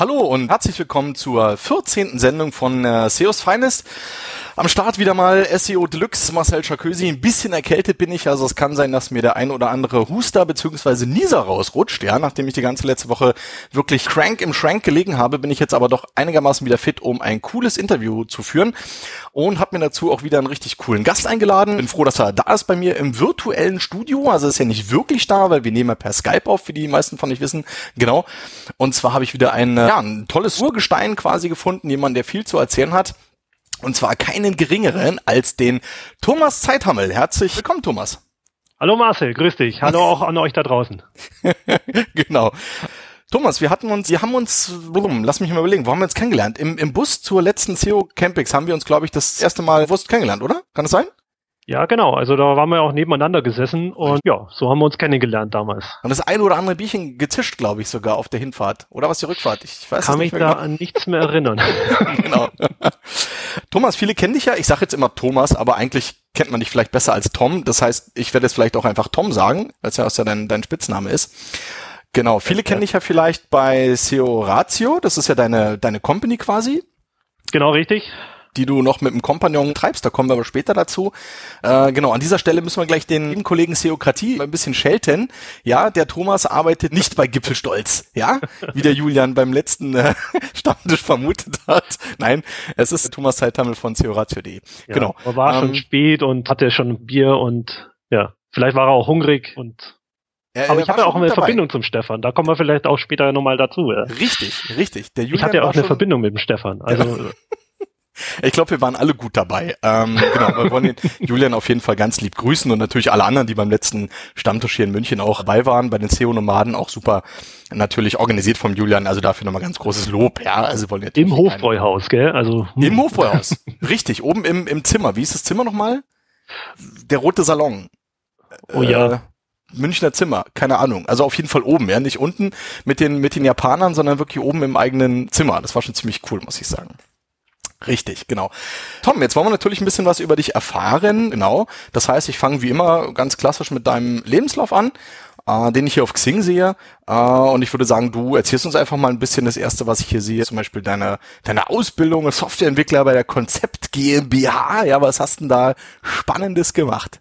Hallo und herzlich willkommen zur 14. Sendung von äh, SEOs Finest. Am Start wieder mal SEO Deluxe, Marcel Charkösi. Ein bisschen erkältet bin ich, also es kann sein, dass mir der ein oder andere Huster bzw. Nieser rausrutscht. Ja, nachdem ich die ganze letzte Woche wirklich crank im Schrank gelegen habe, bin ich jetzt aber doch einigermaßen wieder fit, um ein cooles Interview zu führen und habe mir dazu auch wieder einen richtig coolen Gast eingeladen. Bin froh, dass er da ist bei mir im virtuellen Studio. Also ist ja nicht wirklich da, weil wir nehmen ja per Skype auf, wie die meisten von euch wissen. Genau. Und zwar habe ich wieder ein, ja, ein tolles Urgestein quasi gefunden, jemand, der viel zu erzählen hat. Und zwar keinen geringeren als den Thomas Zeithammel. Herzlich willkommen, Thomas. Hallo Marcel, grüß dich. Hallo auch an euch da draußen. genau. Thomas, wir hatten uns, wir haben uns, lass mich mal überlegen, wo haben wir uns kennengelernt? Im, im Bus zur letzten CEO Campix haben wir uns, glaube ich, das erste Mal bewusst kennengelernt, oder? Kann das sein? Ja, genau. Also da waren wir auch nebeneinander gesessen und ja, so haben wir uns kennengelernt damals. Und das ein oder andere Bierchen gezischt, glaube ich, sogar auf der Hinfahrt. Oder was die Rückfahrt? Ich weiß Kann mich da genau. an nichts mehr erinnern. genau. Thomas, viele kennen dich ja. Ich sage jetzt immer Thomas, aber eigentlich kennt man dich vielleicht besser als Tom. Das heißt, ich werde jetzt vielleicht auch einfach Tom sagen, weil es ja, ja dein, dein Spitzname ist. Genau, viele ja. kennen dich ja vielleicht bei SEO Ratio. Das ist ja deine, deine Company quasi. Genau, richtig die du noch mit dem Kompagnon treibst. Da kommen wir aber später dazu. Äh, genau, an dieser Stelle müssen wir gleich den Kollegen Seokratie ein bisschen schelten. Ja, der Thomas arbeitet nicht bei Gipfelstolz, ja, wie der Julian beim letzten äh, Stammtisch vermutet hat. Nein, es ist Thomas Zeithammel von seoratio.de. Ja, genau. Er war ähm, schon spät und hatte schon Bier und ja, vielleicht war er auch hungrig und ja, aber ich habe ja auch eine dabei. Verbindung zum Stefan. Da kommen wir vielleicht auch später nochmal dazu. Ja. Richtig, richtig. Der Julian ich hatte ja auch eine Verbindung mit dem Stefan. Also Ich glaube, wir waren alle gut dabei. Ähm, genau, wir wollen den Julian auf jeden Fall ganz lieb grüßen und natürlich alle anderen, die beim letzten Stammtisch hier in München auch dabei waren, bei den SEO-Nomaden auch super natürlich organisiert vom Julian, also dafür nochmal ganz großes Lob. Ja, also wollen wir Im Hofbräuhaus, gell? Also hm. im Hofbräuhaus, richtig, oben im, im Zimmer. Wie ist das Zimmer nochmal? Der rote Salon. Oh ja. Äh, Münchner Zimmer, keine Ahnung. Also auf jeden Fall oben, ja, nicht unten mit den mit den Japanern, sondern wirklich oben im eigenen Zimmer. Das war schon ziemlich cool, muss ich sagen. Richtig, genau. Tom, jetzt wollen wir natürlich ein bisschen was über dich erfahren. Genau. Das heißt, ich fange wie immer ganz klassisch mit deinem Lebenslauf an, äh, den ich hier auf Xing sehe. Äh, und ich würde sagen, du erzählst uns einfach mal ein bisschen das erste, was ich hier sehe. Zum Beispiel deine, deine Ausbildung als Softwareentwickler bei der Konzept GmbH. Ja, was hast denn da Spannendes gemacht?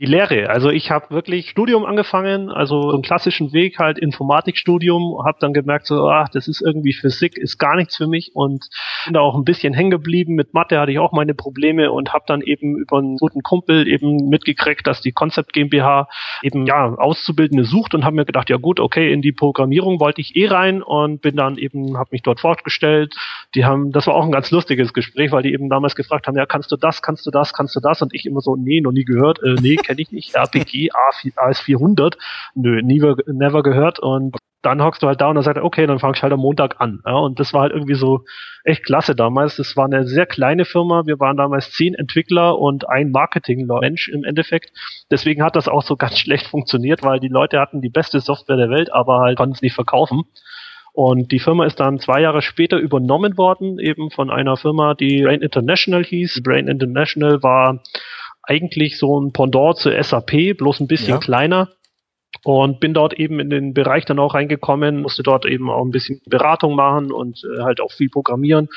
Die Lehre. Also ich habe wirklich Studium angefangen, also im klassischen Weg halt Informatikstudium, habe dann gemerkt so, ach, das ist irgendwie Physik, ist gar nichts für mich und bin da auch ein bisschen hängen geblieben. Mit Mathe hatte ich auch meine Probleme und habe dann eben über einen guten Kumpel eben mitgekriegt, dass die Concept GmbH eben ja Auszubildende sucht und habe mir gedacht, ja gut, okay, in die Programmierung wollte ich eh rein und bin dann eben, habe mich dort vorgestellt. Die haben, das war auch ein ganz lustiges Gespräch, weil die eben damals gefragt haben, ja, kannst du das, kannst du das, kannst du das und ich immer so, nee, noch nie gehört, äh, nee, kenne ich nicht. RPG AS400, nö, never, never gehört. Und dann hockst du halt da und dann sagt er, okay, dann fang ich halt am Montag an. Ja, und das war halt irgendwie so echt klasse damals. Das war eine sehr kleine Firma. Wir waren damals zehn Entwickler und ein Marketing-Mensch im Endeffekt. Deswegen hat das auch so ganz schlecht funktioniert, weil die Leute hatten die beste Software der Welt, aber halt konnten es nicht verkaufen. Und die Firma ist dann zwei Jahre später übernommen worden, eben von einer Firma, die Brain International hieß. Brain International war eigentlich so ein Pendant zu SAP, bloß ein bisschen ja. kleiner. Und bin dort eben in den Bereich dann auch reingekommen, musste dort eben auch ein bisschen Beratung machen und äh, halt auch viel programmieren.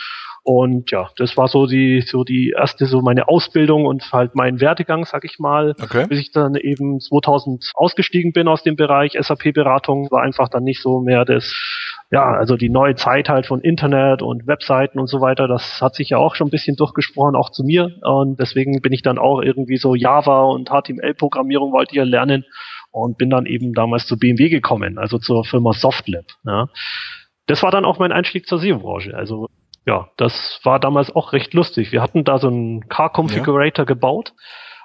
Und ja, das war so die, so die erste, so meine Ausbildung und halt mein Werdegang, sag ich mal, okay. bis ich dann eben 2000 ausgestiegen bin aus dem Bereich SAP-Beratung, war einfach dann nicht so mehr das ja, also die neue Zeit halt von Internet und Webseiten und so weiter, das hat sich ja auch schon ein bisschen durchgesprochen, auch zu mir. Und deswegen bin ich dann auch irgendwie so Java und HTML-Programmierung wollte ich ja lernen und bin dann eben damals zu BMW gekommen, also zur Firma Softlab. Ja. Das war dann auch mein Einstieg zur SEO-Branche. Also ja, das war damals auch recht lustig. Wir hatten da so einen Car-Configurator ja. gebaut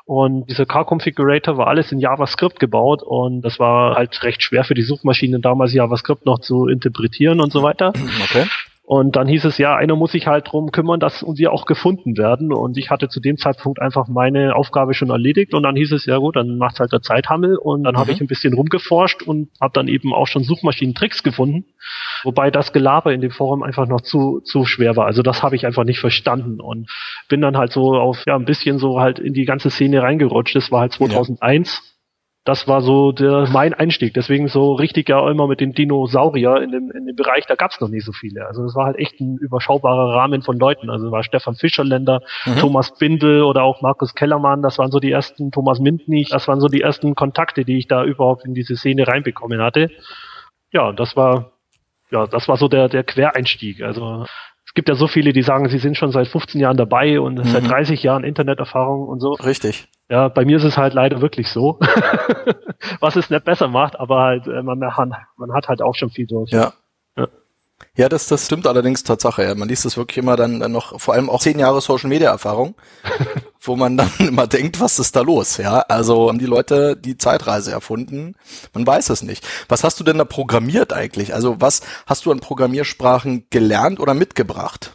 und dieser Car-Configurator war alles in JavaScript gebaut und das war halt recht schwer für die Suchmaschinen damals JavaScript noch zu interpretieren und so weiter. Okay. Und dann hieß es ja, einer muss sich halt drum kümmern, dass wir auch gefunden werden. Und ich hatte zu dem Zeitpunkt einfach meine Aufgabe schon erledigt. Und dann hieß es, ja gut, dann macht's halt der Zeithammel. Und dann mhm. habe ich ein bisschen rumgeforscht und habe dann eben auch schon Suchmaschinen-Tricks gefunden. Wobei das Gelaber in dem Forum einfach noch zu, zu schwer war. Also das habe ich einfach nicht verstanden. Und bin dann halt so auf, ja, ein bisschen so halt in die ganze Szene reingerutscht. Das war halt 2001. Ja das war so der, mein Einstieg. Deswegen so richtig ja immer mit den Dinosaurier in dem, in dem Bereich, da gab's noch nicht so viele. Also es war halt echt ein überschaubarer Rahmen von Leuten. Also war Stefan Fischerländer, mhm. Thomas Bindel oder auch Markus Kellermann, das waren so die ersten, Thomas Mintnich, das waren so die ersten Kontakte, die ich da überhaupt in diese Szene reinbekommen hatte. Ja, das war, ja, das war so der, der Quereinstieg. Also es gibt ja so viele, die sagen, sie sind schon seit 15 Jahren dabei und mhm. seit 30 Jahren Interneterfahrung und so. Richtig. Ja, bei mir ist es halt leider wirklich so, was es nicht besser macht, aber halt äh, man, man hat halt auch schon viel durch. Ja. Ja, das, das stimmt allerdings Tatsache. Ja. Man liest das wirklich immer dann, dann noch, vor allem auch zehn Jahre Social Media Erfahrung, wo man dann immer denkt, was ist da los? Ja, also haben die Leute die Zeitreise erfunden? Man weiß es nicht. Was hast du denn da programmiert eigentlich? Also was hast du an Programmiersprachen gelernt oder mitgebracht?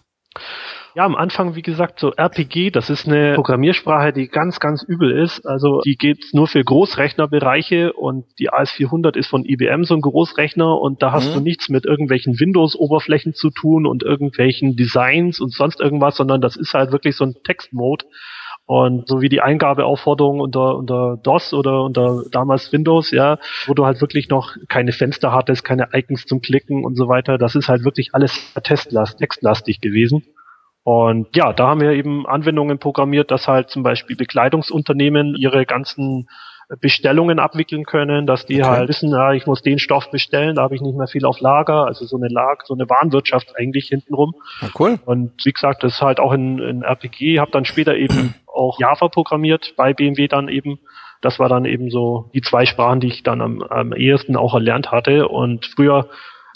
Ja, am Anfang, wie gesagt, so RPG, das ist eine Programmiersprache, die ganz, ganz übel ist. Also die geht nur für Großrechnerbereiche und die AS400 ist von IBM so ein Großrechner und da hast mhm. du nichts mit irgendwelchen Windows-Oberflächen zu tun und irgendwelchen Designs und sonst irgendwas, sondern das ist halt wirklich so ein Textmode. Und so wie die Eingabeaufforderung unter, unter DOS oder unter damals Windows, ja, wo du halt wirklich noch keine Fenster hattest, keine Icons zum Klicken und so weiter, das ist halt wirklich alles testlast, textlastig gewesen. Und ja, da haben wir eben Anwendungen programmiert, dass halt zum Beispiel Bekleidungsunternehmen ihre ganzen Bestellungen abwickeln können, dass die okay. halt wissen, ja, ich muss den Stoff bestellen, da habe ich nicht mehr viel auf Lager, also so eine Lag, so eine Warenwirtschaft eigentlich hintenrum. Ja, cool. Und wie gesagt, das ist halt auch in, in RPG, habe dann später eben auch Java programmiert, bei BMW dann eben. Das war dann eben so die zwei Sprachen, die ich dann am, am ehesten auch erlernt hatte. Und früher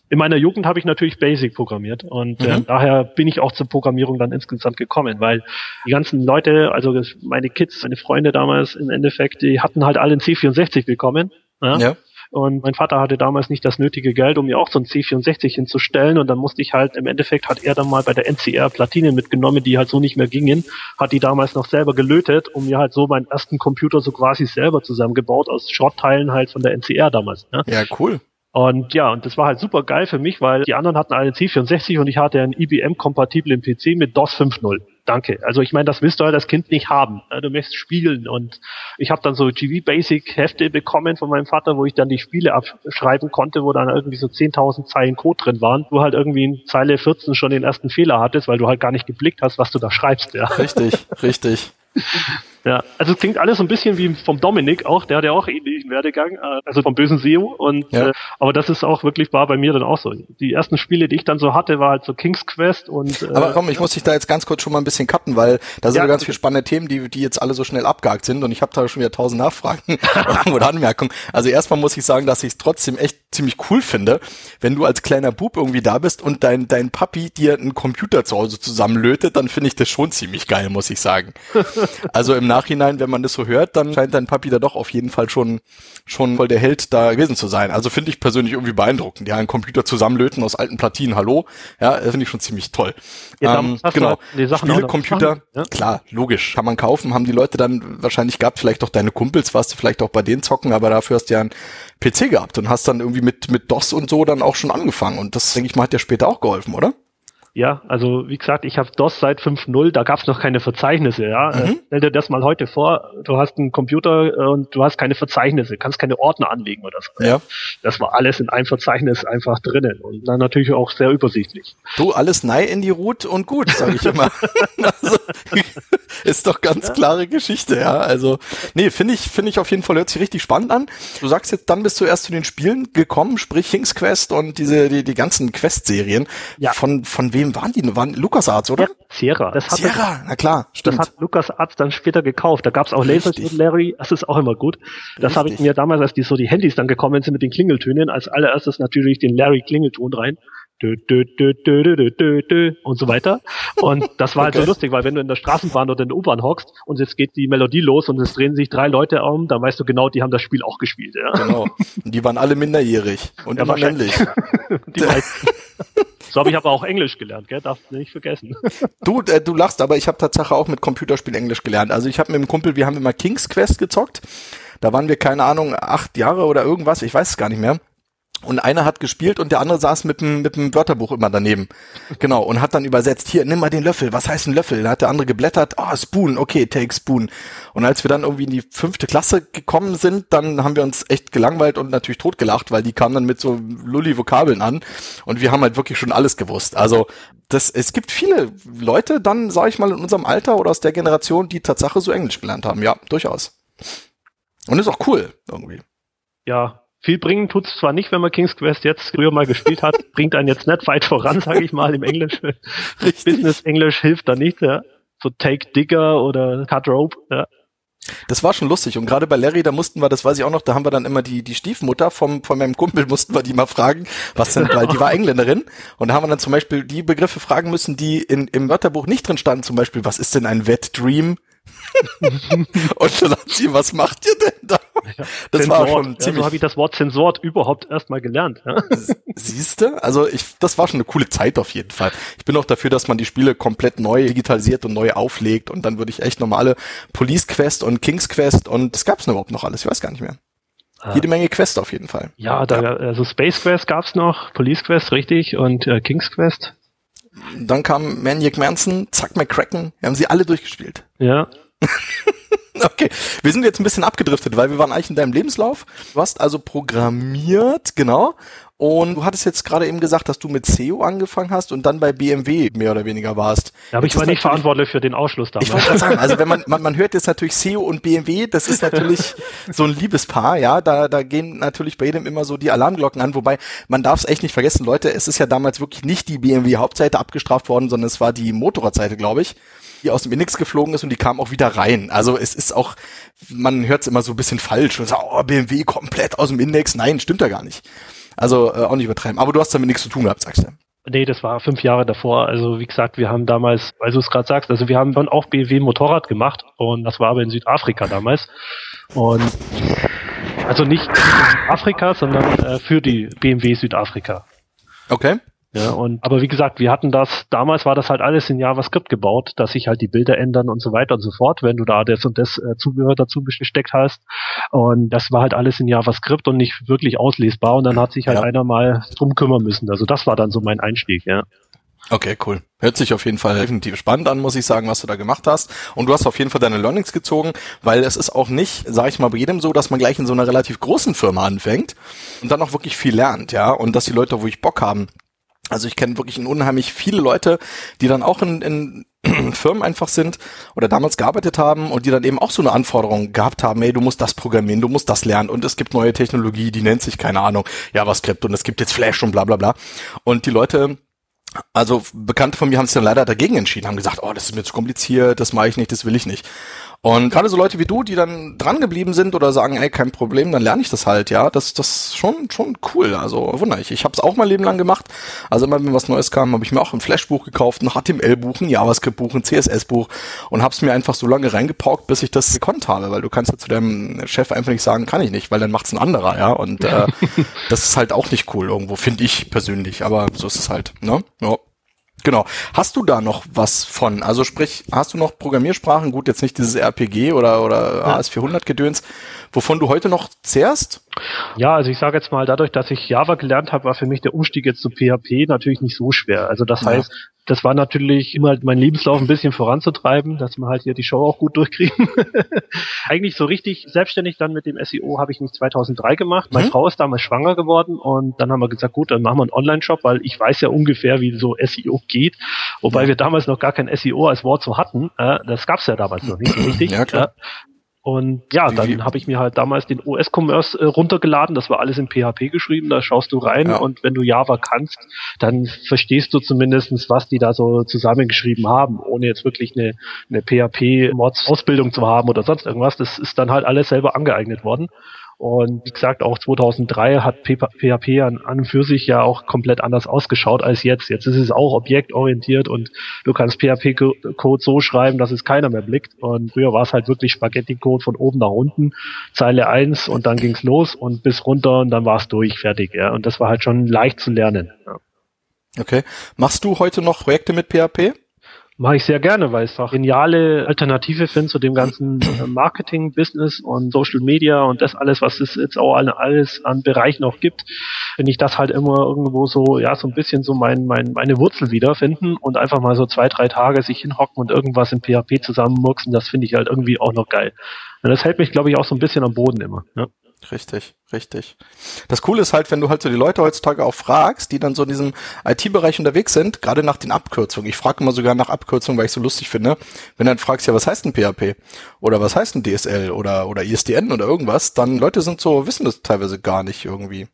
in meiner Jugend habe ich natürlich Basic programmiert und äh, mhm. äh, daher bin ich auch zur Programmierung dann insgesamt gekommen, weil die ganzen Leute, also meine Kids, meine Freunde damals im Endeffekt, die hatten halt alle einen C64 bekommen. Ja? ja. Und mein Vater hatte damals nicht das nötige Geld, um mir auch so ein C64 hinzustellen. Und dann musste ich halt, im Endeffekt hat er dann mal bei der NCR Platinen mitgenommen, die halt so nicht mehr gingen, hat die damals noch selber gelötet, um mir halt so meinen ersten Computer so quasi selber zusammengebaut, aus Schrottteilen halt von der NCR damals. Ja, ja cool. Und ja, und das war halt super geil für mich, weil die anderen hatten einen C64 und ich hatte einen IBM-kompatiblen PC mit DOS 5.0. Danke. Also ich meine, das willst du halt als Kind nicht haben. Du möchtest spielen und ich habe dann so GV Basic Hefte bekommen von meinem Vater, wo ich dann die Spiele abschreiben konnte, wo dann irgendwie so 10.000 Zeilen Code drin waren. Du halt irgendwie in Zeile 14 schon den ersten Fehler hattest, weil du halt gar nicht geblickt hast, was du da schreibst. Ja. Richtig, richtig. Ja, also es klingt alles so ein bisschen wie vom Dominik auch, der hat ja auch ähnlichen Werdegang, äh, also vom bösen SEO und ja. äh, aber das ist auch wirklich war bei mir dann auch so. Die ersten Spiele, die ich dann so hatte, war halt so King's Quest und äh, Aber komm, ich muss dich da jetzt ganz kurz schon mal ein bisschen cutten, weil da sind ja, ganz viele spannende Themen, die die jetzt alle so schnell abgehakt sind und ich habe da schon wieder tausend Nachfragen oder Anmerkungen. Also erstmal muss ich sagen, dass ich es trotzdem echt ziemlich cool finde, wenn du als kleiner Bub irgendwie da bist und dein dein Papi dir einen Computer zu Hause zusammenlötet, dann finde ich das schon ziemlich geil, muss ich sagen. Also im Nachhinein, wenn man das so hört, dann scheint dein Papi da doch auf jeden Fall schon, schon voll der Held da gewesen zu sein. Also finde ich persönlich irgendwie beeindruckend. Ja, einen Computer zusammenlöten aus alten Platinen, hallo. Ja, finde ich schon ziemlich toll. Ja, ähm, genau. Die Sachen Spiele, ja? klar, logisch. Kann man kaufen, haben die Leute dann wahrscheinlich gehabt, vielleicht auch deine Kumpels, warst du vielleicht auch bei denen zocken, aber dafür hast du ja einen PC gehabt und hast dann irgendwie mit, mit DOS und so dann auch schon angefangen. Und das, denke ich mal, hat dir später auch geholfen, oder? Ja, also wie gesagt, ich habe DOS seit 5.0, da gab es noch keine Verzeichnisse. Ja, mhm. Äh, stell dir das mal heute vor, du hast einen Computer äh, und du hast keine Verzeichnisse, kannst keine Ordner anlegen oder so. Ja. Das war alles in einem Verzeichnis einfach drinnen und dann natürlich auch sehr übersichtlich. Du, alles nei in die Root und gut, sage ich immer. also, ist doch ganz ja. klare Geschichte, ja. Also, nee, finde ich, finde ich auf jeden Fall, hört sich richtig spannend an. Du sagst jetzt, dann bist du erst zu den Spielen gekommen, sprich King's Quest und diese, die, die ganzen Quest-Serien. Ja. Von, von wem wem waren die? Waren LucasArts, oder? Ja, Sierra. Das hat Sierra, na klar, stimmt. Das hat LucasArts dann später gekauft. Da gab's auch Lasershot Larry, das ist auch immer gut. Das habe ich mir damals, als die so die Handys dann gekommen sind mit den Klingeltönen, als allererstes natürlich den Larry Klingelton rein. Dö, dö, dö, dö, dö, dö, dö, und so weiter. Und das war halt okay. so lustig, weil wenn du in der Straßenbahn oder in der U-Bahn hockst und jetzt geht die Melodie los und es drehen sich drei Leute um, dann weißt du genau, die haben das Spiel auch gespielt. Ja. Genau. Und die waren alle minderjährig und ja, immer männlich. die meisten. So habe ich aber auch Englisch gelernt, gell? Darfst du nicht vergessen. Du, äh, du lachst, aber ich habe tatsächlich auch mit Computerspiel Englisch gelernt. Also ich habe mit dem Kumpel, wir haben immer King's Quest gezockt. Da waren wir, keine Ahnung, acht Jahre oder irgendwas, ich weiß es gar nicht mehr. Und einer hat gespielt und der andere saß mit dem, mit dem Wörterbuch immer daneben. Genau. Und hat dann übersetzt, hier, nimm mal den Löffel. Was heißt ein Löffel? Da hat der andere geblättert, ah, oh, Spoon, okay, take Spoon. Und als wir dann irgendwie in die fünfte Klasse gekommen sind, dann haben wir uns echt gelangweilt und natürlich totgelacht, weil die kamen dann mit so Lulli-Vokabeln an. Und wir haben halt wirklich schon alles gewusst. Also, das, es gibt viele Leute dann, sag ich mal, in unserem Alter oder aus der Generation, die Tatsache so Englisch gelernt haben. Ja, durchaus. Und ist auch cool, irgendwie. Ja, viel bringen tut's zwar nicht, wenn man King's Quest jetzt früher mal gespielt hat, bringt einen jetzt nicht weit voran, sage ich mal, im Englisch. Business Englisch hilft da nicht, ja. So Take Digger oder Cut Rope, ja. Das war schon lustig und gerade bei Larry, da mussten wir, das weiß ich auch noch, da haben wir dann immer die die Stiefmutter vom von meinem Kumpel mussten wir die mal fragen, was denn, weil die war Engländerin und da haben wir dann zum Beispiel die Begriffe fragen müssen, die in, im Wörterbuch nicht drin standen, zum Beispiel, was ist denn ein Wet Dream? und dann hat sie, was macht ihr denn da? Ja, das Zensort. war schon ziemlich. Ja, so habe ich das Wort Zensort überhaupt erstmal gelernt. Ja. Siehste, also ich, das war schon eine coole Zeit auf jeden Fall. Ich bin auch dafür, dass man die Spiele komplett neu digitalisiert und neu auflegt und dann würde ich echt normale Police Quest und King's Quest und das gab's denn überhaupt noch alles, ich weiß gar nicht mehr. Ah. Jede Menge Quest auf jeden Fall. Ja, da, also Space Quest gab's noch, Police Quest, richtig, und äh, King's Quest. Dann kam Maniac Manson, Zack McCracken, wir haben sie alle durchgespielt. Ja, Okay, wir sind jetzt ein bisschen abgedriftet, weil wir waren eigentlich in deinem Lebenslauf. Du hast also programmiert, genau. Und du hattest jetzt gerade eben gesagt, dass du mit SEO angefangen hast und dann bei BMW mehr oder weniger warst. Ja, aber ich war nicht verantwortlich für den Ausschluss damals. Ich wollte sagen, also wenn man, man, man hört jetzt natürlich SEO und BMW, das ist natürlich so ein Liebespaar, ja, da, da gehen natürlich bei jedem immer so die Alarmglocken an, wobei man darf es echt nicht vergessen, Leute, es ist ja damals wirklich nicht die BMW Hauptseite abgestraft worden, sondern es war die Motorradseite, glaube ich die aus dem Index geflogen ist und die kam auch wieder rein. Also es ist auch, man hört es immer so ein bisschen falsch und sagt, oh, BMW komplett aus dem Index. Nein, stimmt ja gar nicht. Also äh, auch nicht übertreiben. Aber du hast damit nichts zu tun gehabt, sagst du. Nee, das war fünf Jahre davor. Also wie gesagt, wir haben damals, weil du es gerade sagst, also wir haben dann auch BMW Motorrad gemacht und das war aber in Südafrika damals. Und also nicht in Südafrika, sondern äh, für die BMW Südafrika. Okay. Ja, und, aber wie gesagt, wir hatten das, damals war das halt alles in JavaScript gebaut, dass sich halt die Bilder ändern und so weiter und so fort, wenn du da das und das äh, Zubehör dazu gesteckt hast. Und das war halt alles in JavaScript und nicht wirklich auslesbar und dann hat sich halt ja. einer mal drum kümmern müssen. Also das war dann so mein Einstieg, ja. Okay, cool. Hört sich auf jeden Fall definitiv spannend an, muss ich sagen, was du da gemacht hast. Und du hast auf jeden Fall deine Learnings gezogen, weil es ist auch nicht, sage ich mal, bei jedem so, dass man gleich in so einer relativ großen Firma anfängt und dann auch wirklich viel lernt, ja. Und dass die Leute, wo ich Bock haben, also ich kenne wirklich unheimlich viele Leute, die dann auch in, in Firmen einfach sind oder damals gearbeitet haben und die dann eben auch so eine Anforderung gehabt haben, hey, du musst das programmieren, du musst das lernen und es gibt neue Technologie, die nennt sich, keine Ahnung, JavaScript und es gibt jetzt Flash und bla bla bla. Und die Leute also Bekannte von mir haben sich dann leider dagegen entschieden, haben gesagt, oh, das ist mir zu kompliziert, das mache ich nicht, das will ich nicht. Und gerade so Leute wie du, die dann dran geblieben sind oder sagen, ey, kein Problem, dann lerne ich das halt, ja, das das schon schon cool. Also wundere ich. Ich habe es auch mein Leben lang gemacht. Also immer wenn was Neues kam, habe ich mir auch ein Flashbuch gekauft, ein HTML-Buch, ein JavaScript-Buch, ein CSS-Buch und habe es mir einfach so lange reingepaukt, bis ich das gekonnt habe, weil du kannst ja zu deinem Chef einfach nicht sagen, kann ich nicht, weil dann macht's ein anderer, ja. Und äh, das ist halt auch nicht cool irgendwo, finde ich persönlich. Aber so ist es halt, ne? Ja. Genau. Hast du da noch was von? Also sprich, hast du noch Programmiersprachen? Gut, jetzt nicht dieses RPG oder, oder ja. AS400-Gedöns, wovon du heute noch zehrst? Ja, also ich sage jetzt mal, dadurch, dass ich Java gelernt habe, war für mich der Umstieg jetzt zu PHP natürlich nicht so schwer. Also das ja. heißt, das war natürlich immer halt mein Lebenslauf ein bisschen voranzutreiben, dass wir halt hier die Show auch gut durchkriegen. Eigentlich so richtig selbstständig dann mit dem SEO habe ich mich 2003 gemacht. Meine mhm. Frau ist damals schwanger geworden und dann haben wir gesagt, gut, dann machen wir einen Online-Shop, weil ich weiß ja ungefähr, wie so SEO geht. Wobei ja. wir damals noch gar kein SEO als Wort so hatten. Äh, das gab's ja damals noch nicht so richtig. Ja, klar. Und ja, dann habe ich mir halt damals den OS-Commerce äh, runtergeladen. Das war alles in PHP geschrieben. Da schaust du rein ja. und wenn du Java kannst, dann verstehst du zumindestens, was die da so zusammengeschrieben haben, ohne jetzt wirklich eine, eine PHP-Mods-Ausbildung zu haben oder sonst irgendwas. Das ist dann halt alles selber angeeignet worden. Und wie gesagt, auch 2003 hat PHP an, und für sich ja auch komplett anders ausgeschaut als jetzt. Jetzt ist es auch objektorientiert und du kannst PHP-Code so schreiben, dass es keiner mehr blickt. Und früher war es halt wirklich Spaghetti-Code von oben nach unten, Zeile eins und dann ging's los und bis runter und dann war es durch, fertig. Ja. Und das war halt schon leicht zu lernen. Ja. Okay. Machst du heute noch Projekte mit PHP? Mache ich sehr gerne, weil es auch geniale Alternative finde zu dem ganzen äh, Marketing-Business und Social Media und das alles, was es jetzt auch alles an Bereichen auch gibt, finde ich das halt immer irgendwo so, ja, so ein bisschen so mein, mein, meine Wurzel wiederfinden und einfach mal so zwei, drei Tage sich hinhocken und irgendwas im PHP zusammenmurksen, das finde ich halt irgendwie auch noch geil. Und das hält mich, glaube ich, auch so ein bisschen am Boden immer. Ja. Richtig, richtig. Das Coole ist halt, wenn du halt so die Leute heutzutage auch fragst, die dann so in diesem IT-Bereich unterwegs sind, gerade nach den Abkürzungen. Ich frage immer sogar nach Abkürzungen, weil ich so lustig finde. Wenn du dann fragst, ja, was heißt ein PHP? Oder was heißt ein DSL? Oder, oder ISDN oder irgendwas, dann Leute sind so, wissen das teilweise gar nicht irgendwie.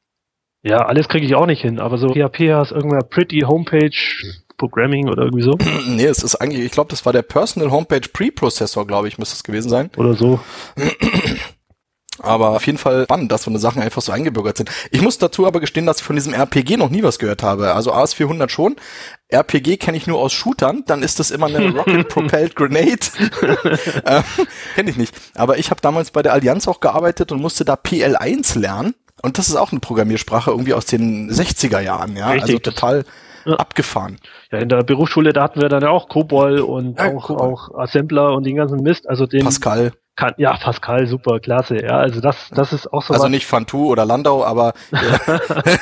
Ja, alles kriege ich auch nicht hin, aber so PHP hast irgendwer Pretty Homepage Programming oder irgendwie so? nee, es ist eigentlich, ich glaube, das war der Personal Homepage Preprocessor, glaube ich, müsste es gewesen sein. Oder so. Aber auf jeden Fall spannend, dass so eine Sachen einfach so eingebürgert sind. Ich muss dazu aber gestehen, dass ich von diesem RPG noch nie was gehört habe. Also AS400 schon. RPG kenne ich nur aus Shootern, dann ist das immer eine Rocket-Propelled Grenade. ähm, kenne ich nicht. Aber ich habe damals bei der Allianz auch gearbeitet und musste da PL1 lernen. Und das ist auch eine Programmiersprache irgendwie aus den 60er Jahren, ja. Richtig. Also total ja. abgefahren. Ja, in der Berufsschule, da hatten wir dann ja auch COBOL und ja, auch, auch Assembler und den ganzen Mist. Also den Pascal. Kann, ja, Pascal, super, klasse. Ja, also das, das ist auch so. Also nicht Fantu oder Landau, aber ja.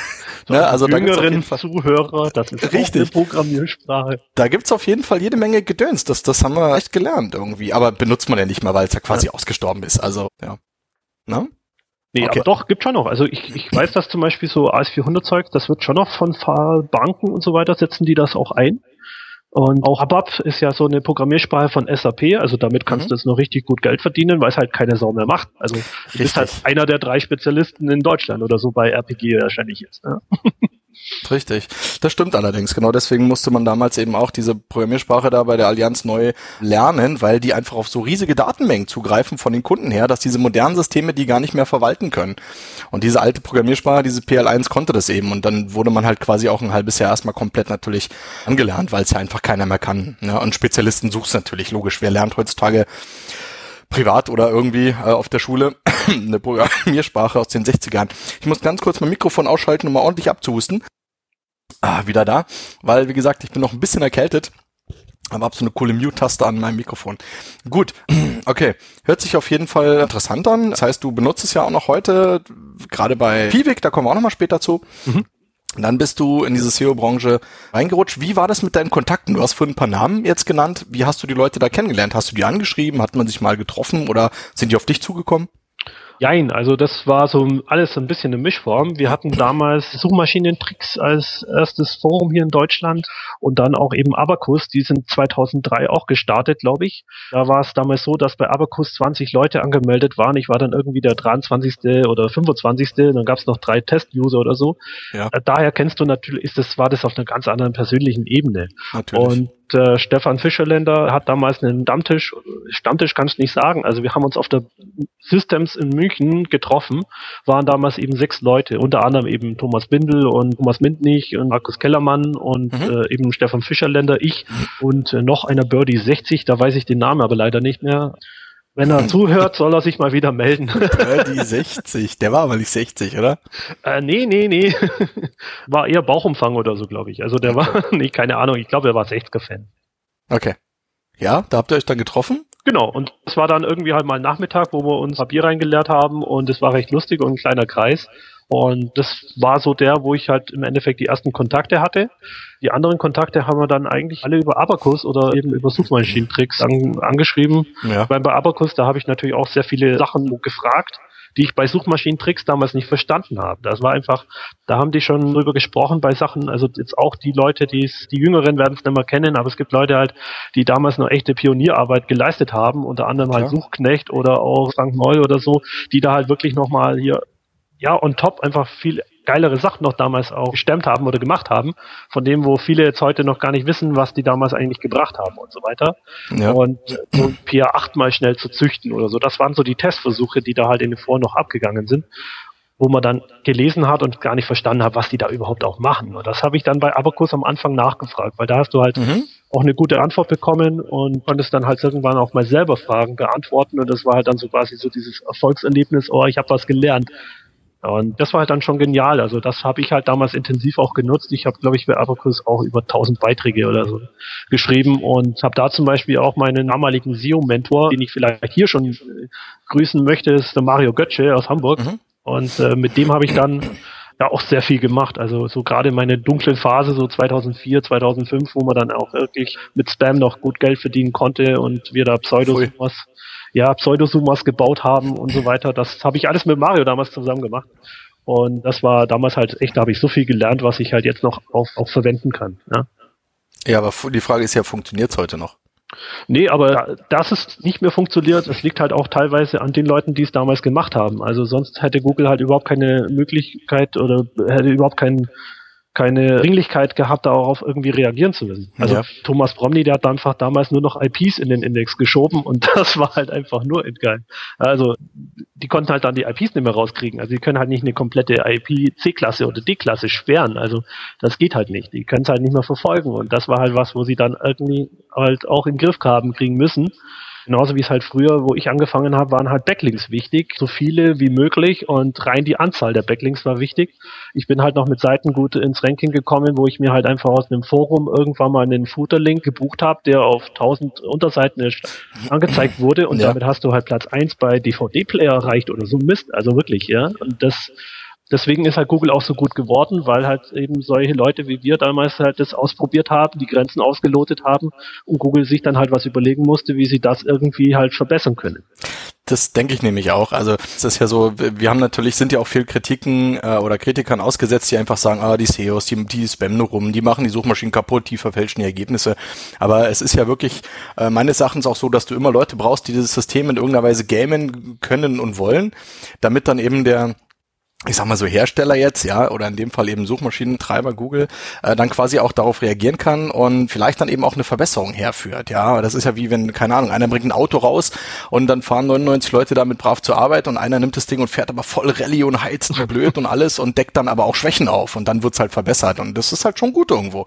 ne, also jüngeren da Zuhörer, das ist richtig. eine Programmiersprache. Da gibt's auf jeden Fall jede Menge Gedöns. Das, das haben wir echt gelernt irgendwie. Aber benutzt man ja nicht mehr, weil es ja quasi ja. ausgestorben ist. Also ja. Ne? Nee, okay. aber doch, gibt schon noch. Also ich, ich weiß, dass zum Beispiel so AS400-Zeug, das wird schon noch von Banken und so weiter, setzen die das auch ein. Und auch ABAP ist ja so eine Programmiersprache von SAP, also damit kannst mhm. du jetzt noch richtig gut Geld verdienen, weil es halt keine Sau mehr macht. Also du bist halt einer der drei Spezialisten in Deutschland oder so bei RPG wahrscheinlich jetzt. Ne? Richtig. Das stimmt allerdings. Genau deswegen musste man damals eben auch diese Programmiersprache da bei der Allianz neu lernen, weil die einfach auf so riesige Datenmengen zugreifen von den Kunden her, dass diese modernen Systeme die gar nicht mehr verwalten können. Und diese alte Programmiersprache, diese PL1 konnte das eben. Und dann wurde man halt quasi auch ein halbes Jahr erstmal komplett natürlich angelernt, weil es ja einfach keiner mehr kann. Ne? Und Spezialisten suchst natürlich, logisch. Wer lernt heutzutage privat oder irgendwie äh, auf der Schule eine Programmiersprache aus den 60ern. Ich muss ganz kurz mein Mikrofon ausschalten, um mal ordentlich abzuhusten. Ah, wieder da, weil wie gesagt, ich bin noch ein bisschen erkältet. Aber hab so eine coole Mute-Taste an meinem Mikrofon. Gut, okay. Hört sich auf jeden Fall interessant an. Das heißt, du benutzt es ja auch noch heute, gerade bei Piwik, da kommen wir auch noch mal später zu. Mhm. Dann bist du in diese SEO-Branche reingerutscht. Wie war das mit deinen Kontakten? Du hast vorhin ein paar Namen jetzt genannt. Wie hast du die Leute da kennengelernt? Hast du die angeschrieben? Hat man sich mal getroffen oder sind die auf dich zugekommen? Jein, also das war so alles ein bisschen eine Mischform. Wir hatten damals Suchmaschinentricks als erstes Forum hier in Deutschland und dann auch eben Abacus, die sind 2003 auch gestartet, glaube ich. Da war es damals so, dass bei Abacus 20 Leute angemeldet waren. Ich war dann irgendwie der 23. oder 25. Dann gab es noch drei Test-User oder so. Ja. Äh, daher kennst du natürlich, ist das, war das auf einer ganz anderen persönlichen Ebene. Natürlich. Und äh, Stefan Fischerländer hat damals einen Stammtisch, Stammtisch kannst du nicht sagen, also wir haben uns auf der Systems in München getroffen, waren damals eben sechs Leute, unter anderem eben Thomas Bindel und Thomas Mintnich und Markus Kellermann und mhm. äh, eben Stefan Fischerländer, ich und äh, noch einer Birdie 60, da weiß ich den Namen aber leider nicht mehr. Wenn er zuhört, soll er sich mal wieder melden. Die 60, der war aber nicht 60, oder? Äh, nee, nee, nee. War eher Bauchumfang oder so, glaube ich. Also der war, nee, keine Ahnung, ich glaube, er war 60er-Fan. Okay. Ja, da habt ihr euch dann getroffen? Genau, und es war dann irgendwie halt mal Nachmittag, wo wir uns Papier reingeleert haben und es war recht lustig und ein kleiner Kreis. Und das war so der, wo ich halt im Endeffekt die ersten Kontakte hatte. Die anderen Kontakte haben wir dann eigentlich alle über Abacus oder eben über Suchmaschinentricks an, angeschrieben. Ja. Weil bei Abacus, da habe ich natürlich auch sehr viele Sachen gefragt, die ich bei Suchmaschinentricks damals nicht verstanden habe. Das war einfach, da haben die schon drüber gesprochen bei Sachen, also jetzt auch die Leute, die es, die Jüngeren werden es nicht mehr kennen, aber es gibt Leute halt, die damals noch echte Pionierarbeit geleistet haben, unter anderem halt Suchknecht oder auch St. Neu oder so, die da halt wirklich nochmal hier ja, on top einfach viel geilere Sachen noch damals auch gestemmt haben oder gemacht haben, von dem, wo viele jetzt heute noch gar nicht wissen, was die damals eigentlich gebracht haben und so weiter. Ja. Und so ein PA8 mal schnell zu züchten oder so, das waren so die Testversuche, die da halt in den Foren noch abgegangen sind, wo man dann gelesen hat und gar nicht verstanden hat, was die da überhaupt auch machen. Und das habe ich dann bei Abacus am Anfang nachgefragt, weil da hast du halt mhm. auch eine gute Antwort bekommen und konntest dann halt irgendwann auch mal selber Fragen beantworten und das war halt dann so quasi so dieses Erfolgserlebnis, oh, ich habe was gelernt Und das war halt dann schon genial. Also das habe ich halt damals intensiv auch genutzt. Ich habe, glaube ich, bei Abacus auch über 1000 Beiträge oder so geschrieben und habe da zum Beispiel auch meinen damaligen SEO-Mentor, den ich vielleicht hier schon äh, grüßen möchte, ist der Mario Götze aus Hamburg. Mhm. Und äh, mit dem habe ich dann ja auch sehr viel gemacht. Also so gerade meine dunkle Phase, so 2004, 2005, wo man dann auch wirklich mit Spam noch gut Geld verdienen konnte und wir da Pseudosumas, ja, Pseudosumas gebaut haben und so weiter. Das habe ich alles mit Mario damals zusammen gemacht. Und das war damals halt echt, da habe ich so viel gelernt, was ich halt jetzt noch auch, auch verwenden kann. Ja. ja, aber die Frage ist ja, funktioniert es heute noch? Nee, aber dass es nicht mehr funktioniert, es liegt halt auch teilweise an den Leuten, die es damals gemacht haben. Also sonst hätte Google halt überhaupt keine Möglichkeit oder hätte überhaupt keinen keine Dringlichkeit gehabt, darauf irgendwie reagieren zu müssen. Also ja. Thomas Bromley, der hat einfach damals nur noch IPs in den Index geschoben und das war halt einfach nur geil. Also die konnten halt dann die IPs nicht mehr rauskriegen. Also die können halt nicht eine komplette IP C-Klasse oder D-Klasse sperren. Also das geht halt nicht. Die können es halt nicht mehr verfolgen und das war halt was, wo sie dann irgendwie halt auch in den Griff haben kriegen müssen. Genauso wie es halt früher, wo ich angefangen habe, waren halt Backlinks wichtig, so viele wie möglich und rein die Anzahl der Backlinks war wichtig. Ich bin halt noch mit Seiten gut ins Ranking gekommen, wo ich mir halt einfach aus einem Forum irgendwann mal einen Footer-Link gebucht habe, der auf 1000 Unterseiten angezeigt wurde und ja. damit hast du halt Platz eins bei DVD-Player erreicht oder so Mist, also wirklich, ja. Und das deswegen ist halt Google auch so gut geworden, weil halt eben solche Leute wie wir damals halt das ausprobiert haben, die Grenzen ausgelotet haben und Google sich dann halt was überlegen musste, wie sie das irgendwie halt verbessern können. Das denke ich nämlich auch. Also es ist ja so, wir haben natürlich, sind ja auch viel Kritiken äh, oder Kritikern ausgesetzt, die einfach sagen, ah, die SEOs, die, die spammen nur rum, die machen die Suchmaschinen kaputt, die verfälschen die Ergebnisse. Aber es ist ja wirklich äh, meines Erachtens auch so, dass du immer Leute brauchst, die dieses System in irgendeiner Weise gamen können und wollen, damit dann eben der ich sag mal so Hersteller jetzt, ja, oder in dem Fall eben Suchmaschinentreiber Google, äh, dann quasi auch darauf reagieren kann und vielleicht dann eben auch eine Verbesserung herführt, ja. Das ist ja wie wenn, keine Ahnung, einer bringt ein Auto raus und dann fahren 99 Leute damit brav zur Arbeit und einer nimmt das Ding und fährt aber voll Rallye und heizt und blöd und alles und deckt dann aber auch Schwächen auf und dann wird's halt verbessert und das ist halt schon gut irgendwo.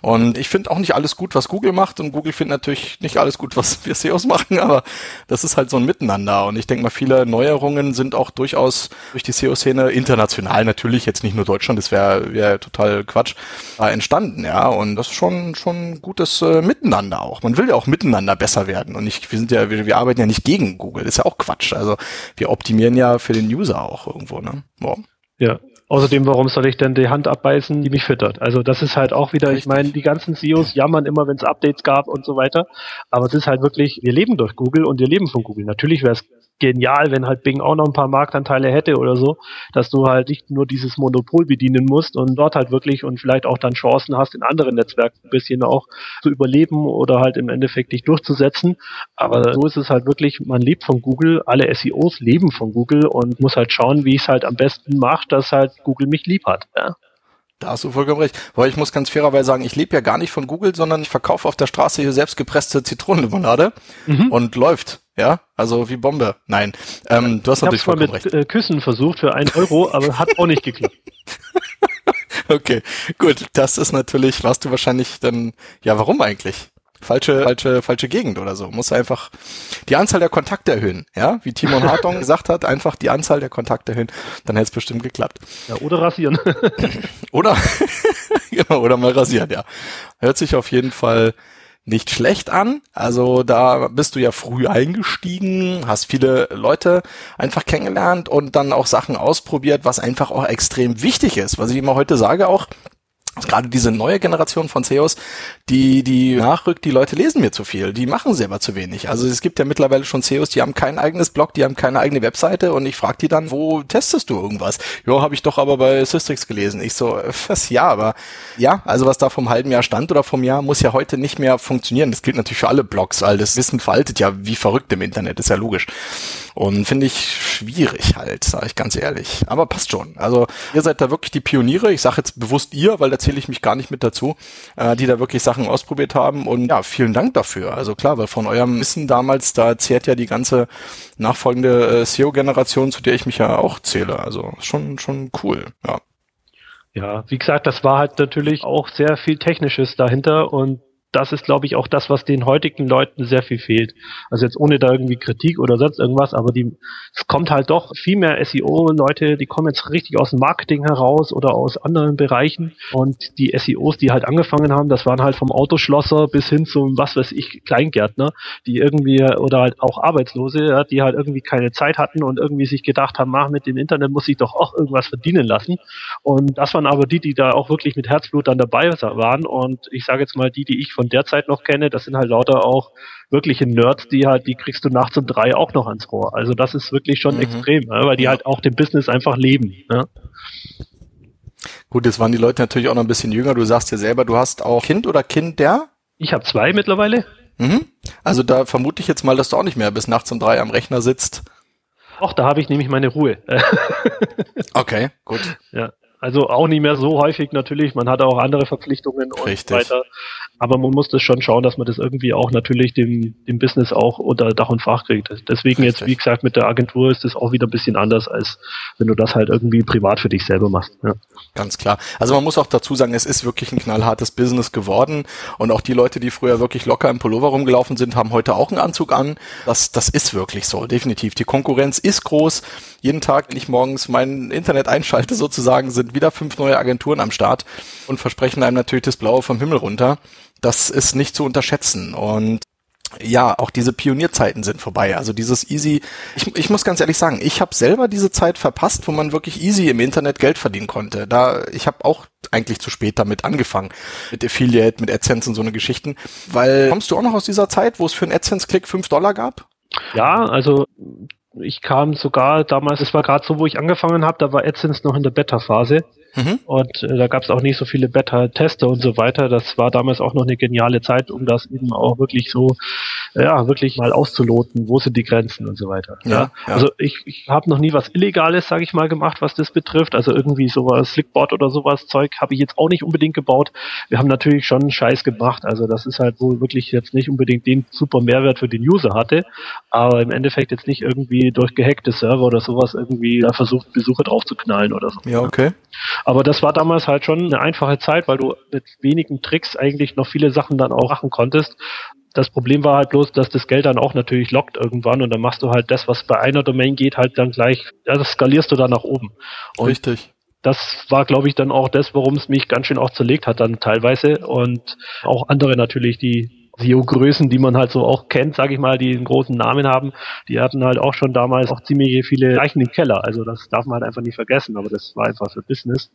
Und ich finde auch nicht alles gut, was Google macht und Google findet natürlich nicht alles gut, was wir SEOs machen, aber das ist halt so ein Miteinander und ich denke mal, viele Neuerungen sind auch durchaus durch die SEO-Szene international natürlich, jetzt nicht nur Deutschland, das wäre wär total Quatsch, äh, entstanden, ja. Und das ist schon, schon gutes äh, Miteinander auch. Man will ja auch miteinander besser werden. Und nicht, wir sind ja, wir, wir arbeiten ja nicht gegen Google, das ist ja auch Quatsch. Also wir optimieren ja für den User auch irgendwo, ne? Wow. Ja, Außerdem, warum soll ich denn die Hand abbeißen, die mich füttert? Also das ist halt auch wieder, Richtig. ich meine, die ganzen CEOs jammern immer, wenn es Updates gab und so weiter. Aber es ist halt wirklich, wir leben durch Google und wir leben von Google. Natürlich wäre es genial, wenn halt Bing auch noch ein paar Marktanteile hätte oder so, dass du halt nicht nur dieses Monopol bedienen musst und dort halt wirklich und vielleicht auch dann Chancen hast, in anderen Netzwerken ein bisschen auch zu überleben oder halt im Endeffekt dich durchzusetzen. Aber so ist es halt wirklich, man lebt von Google, alle SEOs leben von Google und muss halt schauen, wie ich es halt am besten mache, dass halt Google mich lieb hat. Ja. Da hast du vollkommen recht. Weil ich muss ganz fairerweise sagen, ich lebe ja gar nicht von Google, sondern ich verkaufe auf der Straße hier selbst gepresste Zitronenlimonade mhm. und läuft. Ja, also wie Bombe. Nein, ähm, du hast ich natürlich vollkommen recht. Ich habe mit äh, Küssen versucht für einen Euro, aber hat auch nicht geklappt. okay, gut. Das ist natürlich, warst du wahrscheinlich dann, ja, warum eigentlich? Falsche, falsche, falsche Gegend oder so. Muss einfach die Anzahl der Kontakte erhöhen, ja, wie Timon Hartong gesagt hat, einfach die Anzahl der Kontakte erhöhen, dann hätte es bestimmt geklappt. Ja, oder rasieren. oder, genau, oder mal rasieren, ja. Hört sich auf jeden Fall nicht schlecht an. Also da bist du ja früh eingestiegen, hast viele Leute einfach kennengelernt und dann auch Sachen ausprobiert, was einfach auch extrem wichtig ist. Was ich immer heute sage auch, gerade diese neue Generation von CEOs, die, die nachrückt, die Leute lesen mir zu viel, die machen selber zu wenig. Also es gibt ja mittlerweile schon CEOs, die haben kein eigenes Blog, die haben keine eigene Webseite und ich frage die dann, wo testest du irgendwas? Ja, habe ich doch aber bei Systrix gelesen. Ich so, was ja, aber ja, also was da vom halben Jahr stand oder vom Jahr, muss ja heute nicht mehr funktionieren. Das gilt natürlich für alle Blogs, weil das Wissen veraltet ja wie verrückt im Internet, ist ja logisch. Und finde ich schwierig halt, sage ich ganz ehrlich. Aber passt schon. Also ihr seid da wirklich die Pioniere. Ich sage jetzt bewusst ihr, weil da zähle ich mich gar nicht mit dazu, äh, die da wirklich Sachen ausprobiert haben. Und ja, vielen Dank dafür. Also klar, weil von eurem Wissen damals, da zehrt ja die ganze nachfolgende äh, SEO-Generation, zu der ich mich ja auch zähle. Also schon, schon cool, ja. Ja, wie gesagt, das war halt natürlich auch sehr viel Technisches dahinter und das ist, glaube ich, auch das, was den heutigen Leuten sehr viel fehlt. Also jetzt ohne da irgendwie Kritik oder sonst irgendwas, aber die, es kommt halt doch viel mehr SEO-Leute, die kommen jetzt richtig aus dem Marketing heraus oder aus anderen Bereichen. Und die SEOs, die halt angefangen haben, das waren halt vom Autoschlosser bis hin zum, was weiß ich, Kleingärtner, die irgendwie, oder halt auch Arbeitslose, ja, die halt irgendwie keine Zeit hatten und irgendwie sich gedacht haben, mach, mit dem Internet muss ich doch auch irgendwas verdienen lassen. Und das waren aber die, die da auch wirklich mit Herzblut dann dabei waren. Und ich sage jetzt mal, die, die ich von der Zeit noch kenne, das sind halt lauter auch wirkliche Nerds, die halt, die kriegst du nachts um drei auch noch ans Rohr. Also das ist wirklich schon mhm. extrem, ne? weil die halt auch dem Business einfach leben. Ne? Gut, jetzt waren die Leute natürlich auch noch ein bisschen jünger. Du sagst ja selber, du hast auch Kind oder Kind der? Ich habe zwei mittlerweile. Mhm. Also da vermute ich jetzt mal, dass du auch nicht mehr bis nachts um drei am Rechner sitzt. Auch da habe ich nämlich meine Ruhe. okay, gut. Ja. Also auch nicht mehr so häufig natürlich. Man hat auch andere Verpflichtungen und Richtig. so weiter. Aber man muss das schon schauen, dass man das irgendwie auch natürlich dem, dem Business auch unter Dach und Fach kriegt. Deswegen Richtig. jetzt, wie gesagt, mit der Agentur ist das auch wieder ein bisschen anders, als wenn du das halt irgendwie privat für dich selber machst. Ja. Ganz klar. Also man muss auch dazu sagen, es ist wirklich ein knallhartes Business geworden. Und auch die Leute, die früher wirklich locker im Pullover rumgelaufen sind, haben heute auch einen Anzug an. Das, das ist wirklich so, definitiv. Die Konkurrenz ist groß. Jeden Tag, wenn ich morgens mein Internet einschalte, sozusagen, sind wieder fünf neue Agenturen am Start und versprechen einem natürlich das Blaue vom Himmel runter das ist nicht zu unterschätzen. Und ja, auch diese Pionierzeiten sind vorbei. Also dieses easy, ich, ich muss ganz ehrlich sagen, ich habe selber diese Zeit verpasst, wo man wirklich easy im Internet Geld verdienen konnte. Da ich habe auch eigentlich zu spät damit angefangen mit Affiliate, mit AdSense und so eine Geschichten. Weil kommst du auch noch aus dieser Zeit, wo es für einen AdSense-Klick fünf Dollar gab? Ja, also ich kam sogar damals, es war gerade so, wo ich angefangen habe, da war AdSense noch in der Beta-Phase. Mhm. Und äh, da gab es auch nicht so viele Beta-Tester und so weiter. Das war damals auch noch eine geniale Zeit, um das eben auch wirklich so, ja, wirklich mal auszuloten, wo sind die Grenzen und so weiter. Ja, ja. ja. Also ich, ich habe noch nie was Illegales, sage ich mal, gemacht, was das betrifft. Also irgendwie sowas, Slickboard oder sowas Zeug habe ich jetzt auch nicht unbedingt gebaut. Wir haben natürlich schon einen Scheiß gemacht. Also das ist halt wohl wirklich jetzt nicht unbedingt den super Mehrwert für den User hatte, aber im Endeffekt jetzt nicht irgendwie durch gehackte Server oder sowas irgendwie da versucht, Besucher drauf zu knallen oder so. Ja, okay. Aber das war damals halt schon eine einfache Zeit, weil du mit wenigen Tricks eigentlich noch viele Sachen dann auch machen konntest. Das Problem war halt bloß, dass das Geld dann auch natürlich lockt irgendwann und dann machst du halt das, was bei einer Domain geht, halt dann gleich, das skalierst du dann nach oben. Und Richtig das war, glaube ich, dann auch das, warum es mich ganz schön auch zerlegt hat dann teilweise und auch andere natürlich, die SEO-Größen, die man halt so auch kennt, sage ich mal, die einen großen Namen haben, die hatten halt auch schon damals auch ziemlich viele Leichen im Keller. Also das darf man halt einfach nicht vergessen, aber das war einfach für Business.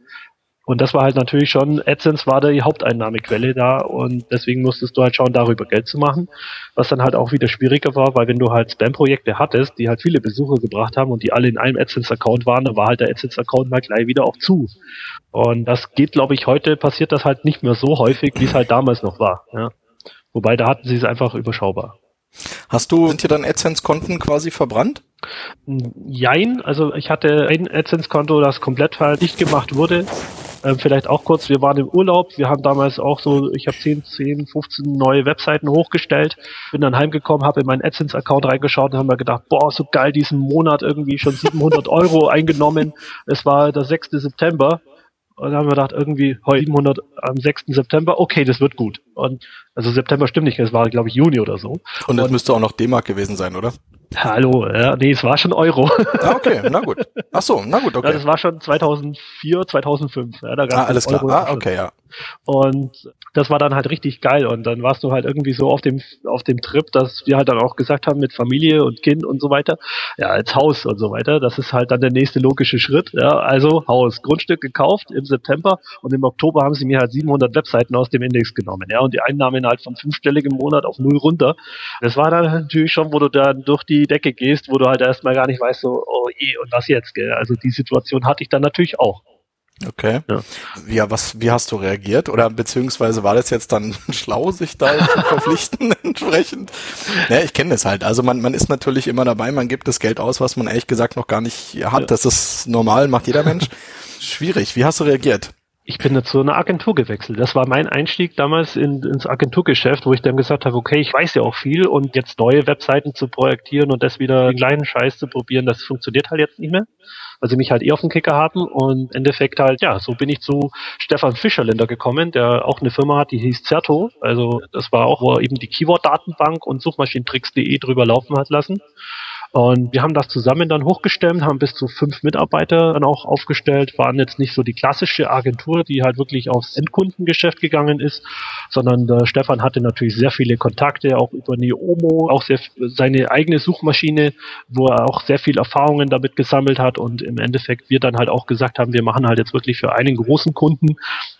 Und das war halt natürlich schon, AdSense war die Haupteinnahmequelle da und deswegen musstest du halt schauen, darüber Geld zu machen, was dann halt auch wieder schwieriger war, weil wenn du halt Spam-Projekte hattest, die halt viele Besucher gebracht haben und die alle in einem AdSense-Account waren, dann war halt der AdSense-Account mal gleich wieder auch zu. Und das geht, glaube ich, heute passiert das halt nicht mehr so häufig, wie es halt damals noch war. Ja. Wobei da hatten sie es einfach überschaubar. Hast du, sind dir dann AdSense-Konten quasi verbrannt? Jein, also ich hatte ein AdSense-Konto, das komplett dicht gemacht wurde. Ähm, vielleicht auch kurz, wir waren im Urlaub, wir haben damals auch so, ich habe 10, 10, 15 neue Webseiten hochgestellt, bin dann heimgekommen, habe in meinen AdSense-Account reingeschaut und haben mir gedacht, boah, so geil, diesen Monat irgendwie schon 700 Euro eingenommen. Es war der 6. September und dann haben wir gedacht, irgendwie heute 700 am 6. September, okay, das wird gut. Und also September stimmt nicht, es war glaube ich Juni oder so. Und das und, müsste auch noch D-Mark gewesen sein, oder? Hallo, ja, nee, es war schon Euro. Ah, okay, na gut. Ach so, na gut, okay. Ja, das war schon 2004, 2005. Ja, da gab ah, alles Euro klar. Ah, okay, ja. Und das war dann halt richtig geil. Und dann warst du halt irgendwie so auf dem, auf dem Trip, dass wir halt dann auch gesagt haben, mit Familie und Kind und so weiter, ja, als Haus und so weiter. Das ist halt dann der nächste logische Schritt. Ja, also Haus, Grundstück gekauft im September und im Oktober haben sie mir halt 700 Webseiten aus dem Index genommen. Ja, und die Einnahmen halt von fünfstelligem Monat auf null runter. Das war dann natürlich schon, wo du dann durch die Decke gehst, wo du halt erstmal gar nicht weißt, so, oh je, und was jetzt, gell? Also die Situation hatte ich dann natürlich auch. Okay. Ja. ja, was, wie hast du reagiert? Oder beziehungsweise war das jetzt dann schlau, sich da zu verpflichten entsprechend? Ja, ich kenne das halt. Also man, man ist natürlich immer dabei, man gibt das Geld aus, was man ehrlich gesagt noch gar nicht hat. Ja. Das ist normal, macht jeder Mensch. Schwierig. Wie hast du reagiert? Ich bin zu einer Agentur gewechselt. Das war mein Einstieg damals in, ins Agenturgeschäft, wo ich dann gesagt habe, okay, ich weiß ja auch viel und jetzt neue Webseiten zu projektieren und das wieder den kleinen Scheiß zu probieren, das funktioniert halt jetzt nicht mehr weil sie mich halt eh auf den Kicker hatten und im Endeffekt halt, ja, so bin ich zu Stefan Fischerländer gekommen, der auch eine Firma hat, die hieß Zerto. Also das war auch, wo er eben die Keyword-Datenbank und Suchmaschinentricks.de drüber laufen hat lassen. Und wir haben das zusammen dann hochgestemmt, haben bis zu fünf Mitarbeiter dann auch aufgestellt, waren jetzt nicht so die klassische Agentur, die halt wirklich aufs Endkundengeschäft gegangen ist, sondern der Stefan hatte natürlich sehr viele Kontakte, auch über Neomo, auch sehr, seine eigene Suchmaschine, wo er auch sehr viel Erfahrungen damit gesammelt hat und im Endeffekt wir dann halt auch gesagt haben, wir machen halt jetzt wirklich für einen großen Kunden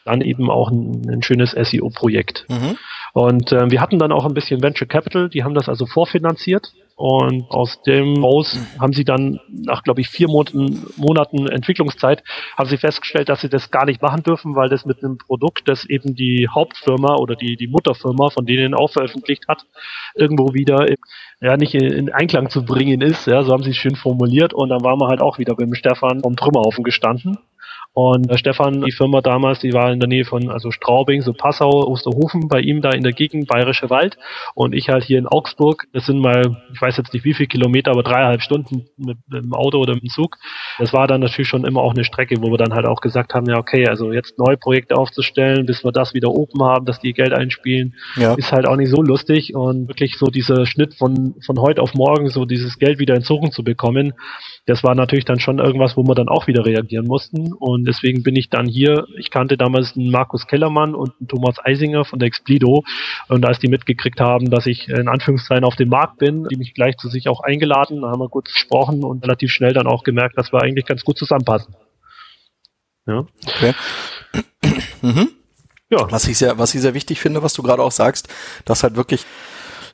dann eben auch ein, ein schönes SEO-Projekt. Mhm. Und äh, wir hatten dann auch ein bisschen Venture Capital, die haben das also vorfinanziert und aus dem Haus haben sie dann nach, glaube ich, vier Monaten, Monaten Entwicklungszeit, haben sie festgestellt, dass sie das gar nicht machen dürfen, weil das mit einem Produkt, das eben die Hauptfirma oder die, die Mutterfirma von denen auch veröffentlicht hat, irgendwo wieder ja nicht in Einklang zu bringen ist. Ja, so haben sie es schön formuliert. Und dann waren wir halt auch wieder beim Stefan vom Trümmerhaufen gestanden und äh, Stefan, die Firma damals, die war in der Nähe von also Straubing, so Passau, Osterhofen, bei ihm da in der Gegend, Bayerische Wald. Und ich halt hier in Augsburg. Das sind mal, ich weiß jetzt nicht wie viele Kilometer, aber dreieinhalb Stunden mit, mit dem Auto oder mit dem Zug. Das war dann natürlich schon immer auch eine Strecke, wo wir dann halt auch gesagt haben, ja okay, also jetzt neue Projekte aufzustellen, bis wir das wieder open haben, dass die Geld einspielen, ja. ist halt auch nicht so lustig. Und wirklich so dieser Schnitt von, von heute auf morgen, so dieses Geld wieder entzogen zu bekommen, das war natürlich dann schon irgendwas, wo wir dann auch wieder reagieren mussten. Und deswegen bin ich dann hier. Ich kannte damals einen Markus Kellermann und einen Thomas Eisinger von der Explido. Und als die mitgekriegt haben, dass ich in Anführungszeichen auf dem Markt bin, die mich gleich zu sich auch eingeladen, da haben wir kurz gesprochen und relativ schnell dann auch gemerkt, dass wir eigentlich ganz gut zusammenpassen. Ja. Okay. mhm. Ja. Was ich sehr, was ich sehr wichtig finde, was du gerade auch sagst, dass halt wirklich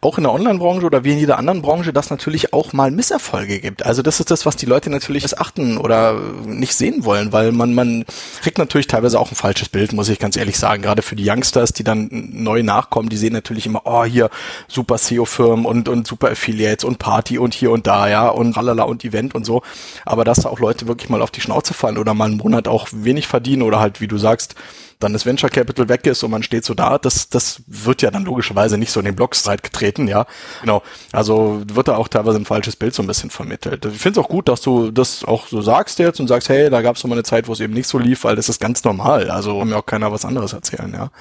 auch in der Online-Branche oder wie in jeder anderen Branche, dass natürlich auch mal Misserfolge gibt. Also das ist das, was die Leute natürlich achten oder nicht sehen wollen, weil man, man kriegt natürlich teilweise auch ein falsches Bild, muss ich ganz ehrlich sagen. Gerade für die Youngsters, die dann neu nachkommen, die sehen natürlich immer, oh, hier super SEO-Firmen und, und super Affiliates und Party und hier und da, ja, und ralala und Event und so. Aber dass da auch Leute wirklich mal auf die Schnauze fallen oder mal einen Monat auch wenig verdienen oder halt, wie du sagst, dann das Venture Capital weg ist und man steht so da, das, das wird ja dann logischerweise nicht so in den Blogs getreten, ja. Genau. Also wird da auch teilweise ein falsches Bild so ein bisschen vermittelt. Ich finde es auch gut, dass du das auch so sagst jetzt und sagst, hey, da gab es mal eine Zeit, wo es eben nicht so lief, weil das ist ganz normal. Also mir auch keiner was anderes erzählen, ja.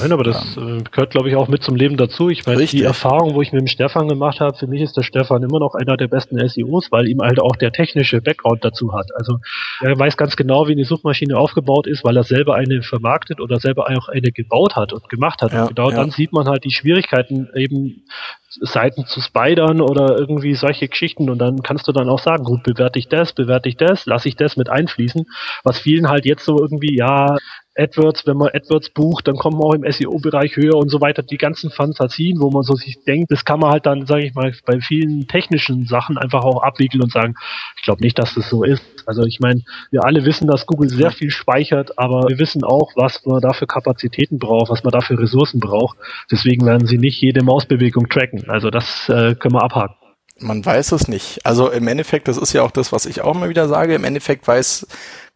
Nein, aber das ähm, gehört, glaube ich, auch mit zum Leben dazu. Ich meine, die Erfahrung, wo ich mit dem Stefan gemacht habe, für mich ist der Stefan immer noch einer der besten SEOs, weil ihm halt auch der technische Background dazu hat. Also er weiß ganz genau, wie eine Suchmaschine aufgebaut ist, weil er selber eine vermarktet oder selber auch eine gebaut hat und gemacht hat. Ja, und genau ja. dann sieht man halt die Schwierigkeiten eben Seiten zu spidern oder irgendwie solche Geschichten und dann kannst du dann auch sagen, gut, bewerte ich das, bewerte ich das, lasse ich das mit einfließen, was vielen halt jetzt so irgendwie, ja, AdWords, wenn man AdWords bucht, dann kommt man auch im SEO-Bereich höher und so weiter. Die ganzen Fantasien, wo man so sich denkt, das kann man halt dann, sage ich mal, bei vielen technischen Sachen einfach auch abwickeln und sagen, ich glaube nicht, dass das so ist. Also ich meine, wir alle wissen, dass Google sehr viel speichert, aber wir wissen auch, was man dafür Kapazitäten braucht, was man dafür Ressourcen braucht. Deswegen werden sie nicht jede Mausbewegung tracken. Also das äh, können wir abhaken. Man weiß es nicht. Also im Endeffekt, das ist ja auch das, was ich auch immer wieder sage, im Endeffekt weiß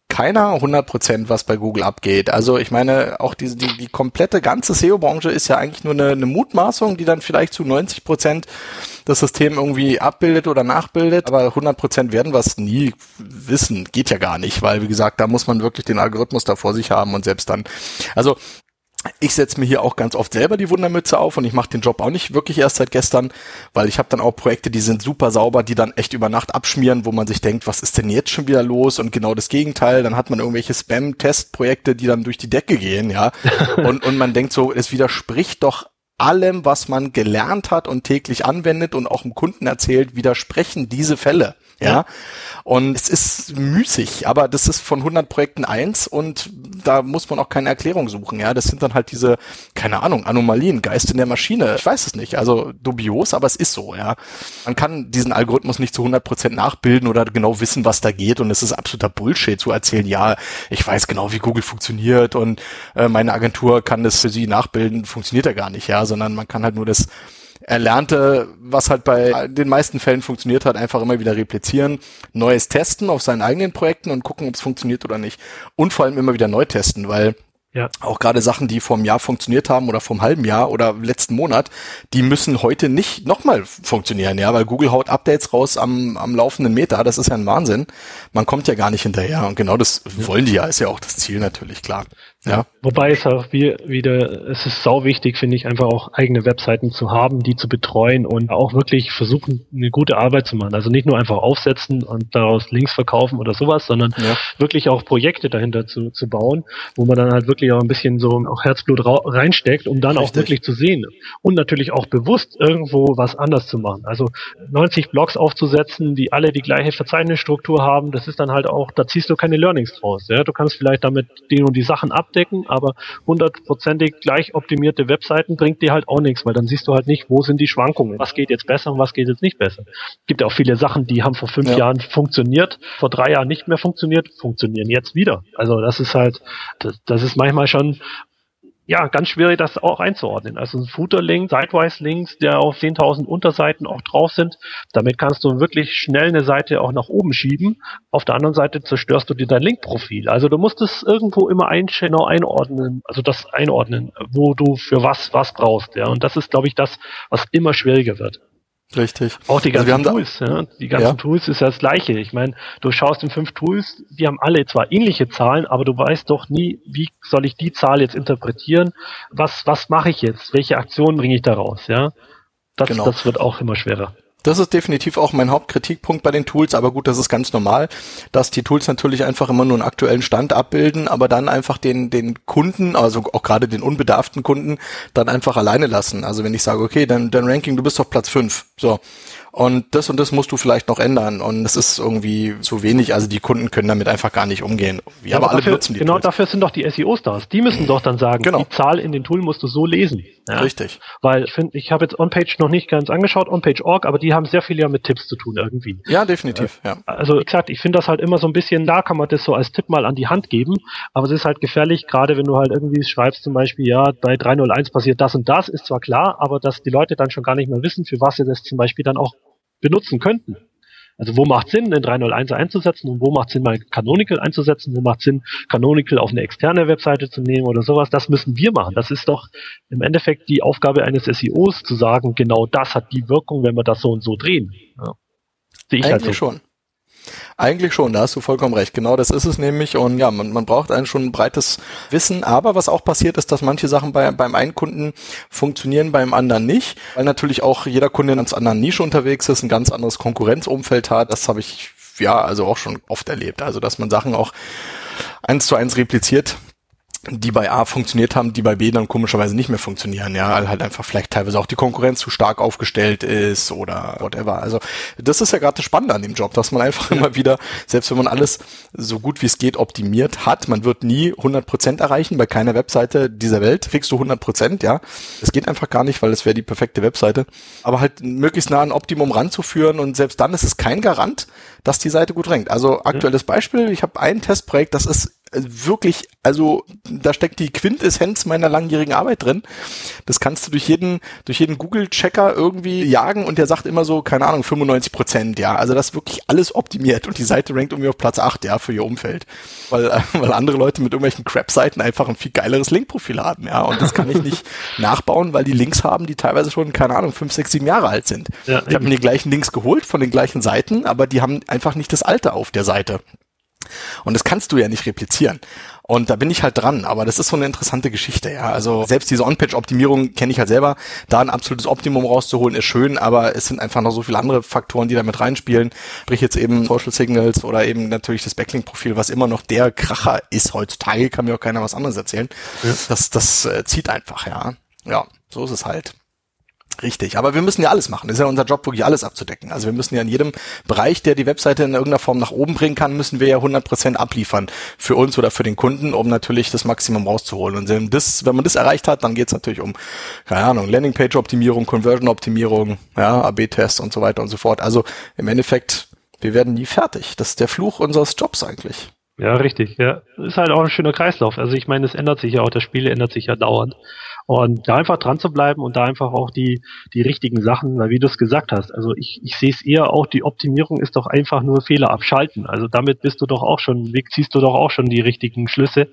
keiner 100% was bei Google abgeht. Also ich meine, auch diese, die, die komplette ganze SEO-Branche ist ja eigentlich nur eine, eine Mutmaßung, die dann vielleicht zu 90% das System irgendwie abbildet oder nachbildet. Aber 100% werden wir es nie wissen. Geht ja gar nicht, weil wie gesagt, da muss man wirklich den Algorithmus da vor sich haben und selbst dann. Also ich setze mir hier auch ganz oft selber die Wundermütze auf und ich mache den Job auch nicht wirklich erst seit gestern, weil ich habe dann auch Projekte, die sind super sauber, die dann echt über Nacht abschmieren, wo man sich denkt, was ist denn jetzt schon wieder los? Und genau das Gegenteil, dann hat man irgendwelche Spam-Testprojekte, die dann durch die Decke gehen, ja. und, und man denkt so, es widerspricht doch allem, was man gelernt hat und täglich anwendet und auch dem Kunden erzählt, widersprechen diese Fälle. Ja. ja. Und es ist müßig, aber das ist von 100 Projekten eins und da muss man auch keine Erklärung suchen. Ja, das sind dann halt diese, keine Ahnung, Anomalien, Geist in der Maschine. Ich weiß es nicht. Also dubios, aber es ist so. Ja, man kann diesen Algorithmus nicht zu 100 Prozent nachbilden oder genau wissen, was da geht. Und es ist absoluter Bullshit zu erzählen. Ja, ich weiß genau, wie Google funktioniert und äh, meine Agentur kann das für Sie nachbilden. Funktioniert ja gar nicht. Ja, sondern man kann halt nur das er lernte, was halt bei den meisten Fällen funktioniert hat, einfach immer wieder replizieren, Neues testen auf seinen eigenen Projekten und gucken, ob es funktioniert oder nicht. Und vor allem immer wieder neu testen, weil ja. Auch gerade Sachen, die vor einem Jahr funktioniert haben oder vor einem halben Jahr oder letzten Monat, die müssen heute nicht nochmal funktionieren, ja, weil Google haut Updates raus am, am laufenden Meter. Das ist ja ein Wahnsinn. Man kommt ja gar nicht hinterher. Und genau das ja. wollen die ja, ist ja auch das Ziel natürlich, klar. Ja. Wobei es auch wie, wieder, es ist sau wichtig, finde ich, einfach auch eigene Webseiten zu haben, die zu betreuen und auch wirklich versuchen, eine gute Arbeit zu machen. Also nicht nur einfach aufsetzen und daraus Links verkaufen oder sowas, sondern ja. wirklich auch Projekte dahinter zu, zu bauen, wo man dann halt wirklich auch ein bisschen so auch Herzblut reinsteckt, um dann Richtig. auch wirklich zu sehen. Und natürlich auch bewusst irgendwo was anders zu machen. Also 90 Blogs aufzusetzen, die alle die gleiche Verzeichnisstruktur haben, das ist dann halt auch, da ziehst du keine Learnings draus. Ja? Du kannst vielleicht damit die und die Sachen ab abdecken, aber hundertprozentig gleich optimierte Webseiten bringt dir halt auch nichts, weil dann siehst du halt nicht, wo sind die Schwankungen, was geht jetzt besser und was geht jetzt nicht besser. Es gibt ja auch viele Sachen, die haben vor fünf ja. Jahren funktioniert, vor drei Jahren nicht mehr funktioniert, funktionieren jetzt wieder. Also das ist halt, das, das ist manchmal schon ja, ganz schwierig, das auch einzuordnen. Also ein Footer-Link, Sidewise-Links, der auf 10.000 Unterseiten auch drauf sind, damit kannst du wirklich schnell eine Seite auch nach oben schieben. Auf der anderen Seite zerstörst du dir dein Link-Profil. Also du musst es irgendwo immer ein genau einordnen, also das einordnen, wo du für was was brauchst. Ja, und das ist, glaube ich, das, was immer schwieriger wird. Richtig. Auch die also ganzen also Tools, ja. Die ganzen ja. Tools ist ja das gleiche. Ich meine, du schaust in fünf Tools, die haben alle zwar ähnliche Zahlen, aber du weißt doch nie, wie soll ich die Zahl jetzt interpretieren? Was, was mache ich jetzt? Welche Aktionen bringe ich daraus, ja? Das, genau. das wird auch immer schwerer. Das ist definitiv auch mein Hauptkritikpunkt bei den Tools, aber gut, das ist ganz normal, dass die Tools natürlich einfach immer nur einen aktuellen Stand abbilden, aber dann einfach den, den Kunden, also auch gerade den unbedarften Kunden, dann einfach alleine lassen. Also wenn ich sage, okay, dann dein Ranking, du bist auf Platz fünf, so und das und das musst du vielleicht noch ändern und das ist irgendwie zu wenig, also die Kunden können damit einfach gar nicht umgehen. Ja, aber, alle dafür, benutzen die Genau Tools. dafür sind doch die SEO-Stars. Die müssen doch dann sagen, genau. die Zahl in den Tool musst du so lesen. Ja? Richtig. Weil ich finde, ich habe jetzt OnPage noch nicht ganz angeschaut, OnPage.org, aber die haben sehr viel ja mit Tipps zu tun irgendwie. Ja, definitiv, ja. Also wie gesagt, ich finde das halt immer so ein bisschen, da kann man das so als Tipp mal an die Hand geben, aber es ist halt gefährlich, gerade wenn du halt irgendwie schreibst zum Beispiel, ja, bei 301 passiert das und das, ist zwar klar, aber dass die Leute dann schon gar nicht mehr wissen, für was sie das zum Beispiel dann auch benutzen könnten. Also wo macht Sinn, den 301 einzusetzen und wo macht Sinn, mal Canonical einzusetzen, wo macht Sinn, Canonical auf eine externe Webseite zu nehmen oder sowas, das müssen wir machen. Das ist doch im Endeffekt die Aufgabe eines SEOs zu sagen, genau das hat die Wirkung, wenn wir das so und so drehen. Ja. Sehe ich halt Eigentlich halt so. schon. Eigentlich schon, da hast du vollkommen recht. Genau das ist es nämlich. Und ja, man, man braucht eigentlich schon breites Wissen. Aber was auch passiert ist, dass manche Sachen bei, beim einen Kunden funktionieren, beim anderen nicht. Weil natürlich auch jeder Kunde in einer anderen Nische unterwegs ist, ein ganz anderes Konkurrenzumfeld hat. Das habe ich ja also auch schon oft erlebt. Also dass man Sachen auch eins zu eins repliziert, die bei A funktioniert haben, die bei B dann komischerweise nicht mehr funktionieren, ja, weil halt einfach vielleicht teilweise auch die Konkurrenz zu stark aufgestellt ist oder whatever. Also das ist ja gerade das Spannende an dem Job, dass man einfach immer wieder, selbst wenn man alles so gut wie es geht optimiert hat, man wird nie 100 Prozent erreichen, bei keiner Webseite dieser Welt kriegst du 100 Prozent, ja. Das geht einfach gar nicht, weil es wäre die perfekte Webseite. Aber halt möglichst nah an Optimum ranzuführen und selbst dann ist es kein Garant, dass die Seite gut rankt. Also aktuelles Beispiel, ich habe ein Testprojekt, das ist wirklich, also da steckt die Quintessenz meiner langjährigen Arbeit drin. Das kannst du durch jeden, durch jeden Google-Checker irgendwie jagen und der sagt immer so, keine Ahnung, 95 Prozent, ja. Also das ist wirklich alles optimiert und die Seite rankt irgendwie auf Platz 8, ja, für ihr Umfeld. Weil, äh, weil andere Leute mit irgendwelchen Crap-Seiten einfach ein viel geileres Link-Profil haben, ja. Und das kann ich nicht nachbauen, weil die Links haben, die teilweise schon, keine Ahnung, 5, 6, 7 Jahre alt sind. Ja, ich habe mir die gleichen Links geholt von den gleichen Seiten, aber die haben einfach nicht das Alter auf der Seite. Und das kannst du ja nicht replizieren. Und da bin ich halt dran. Aber das ist so eine interessante Geschichte, ja. Also selbst diese On-Page-Optimierung kenne ich halt selber. Da ein absolutes Optimum rauszuholen ist schön, aber es sind einfach noch so viele andere Faktoren, die da mit reinspielen. Sprich jetzt eben Social Signals oder eben natürlich das Backlink-Profil, was immer noch der Kracher ist heutzutage, kann mir auch keiner was anderes erzählen. Ja. Das, das äh, zieht einfach, ja. Ja, so ist es halt. Richtig, aber wir müssen ja alles machen. Das ist ja unser Job, wirklich alles abzudecken. Also wir müssen ja in jedem Bereich, der die Webseite in irgendeiner Form nach oben bringen kann, müssen wir ja 100% abliefern für uns oder für den Kunden, um natürlich das Maximum rauszuholen. Und wenn, das, wenn man das erreicht hat, dann geht es natürlich um, keine Ahnung, Landingpage-Optimierung, Conversion-Optimierung, ja, AB-Tests und so weiter und so fort. Also im Endeffekt, wir werden nie fertig. Das ist der Fluch unseres Jobs eigentlich. Ja, richtig, ja. Ist halt auch ein schöner Kreislauf. Also ich meine, es ändert sich ja auch, das Spiel ändert sich ja dauernd. Und da einfach dran zu bleiben und da einfach auch die, die richtigen Sachen, weil wie du es gesagt hast, also ich, ich sehe es eher auch, die Optimierung ist doch einfach nur Fehler abschalten. Also damit bist du doch auch schon, ziehst du doch auch schon die richtigen Schlüsse.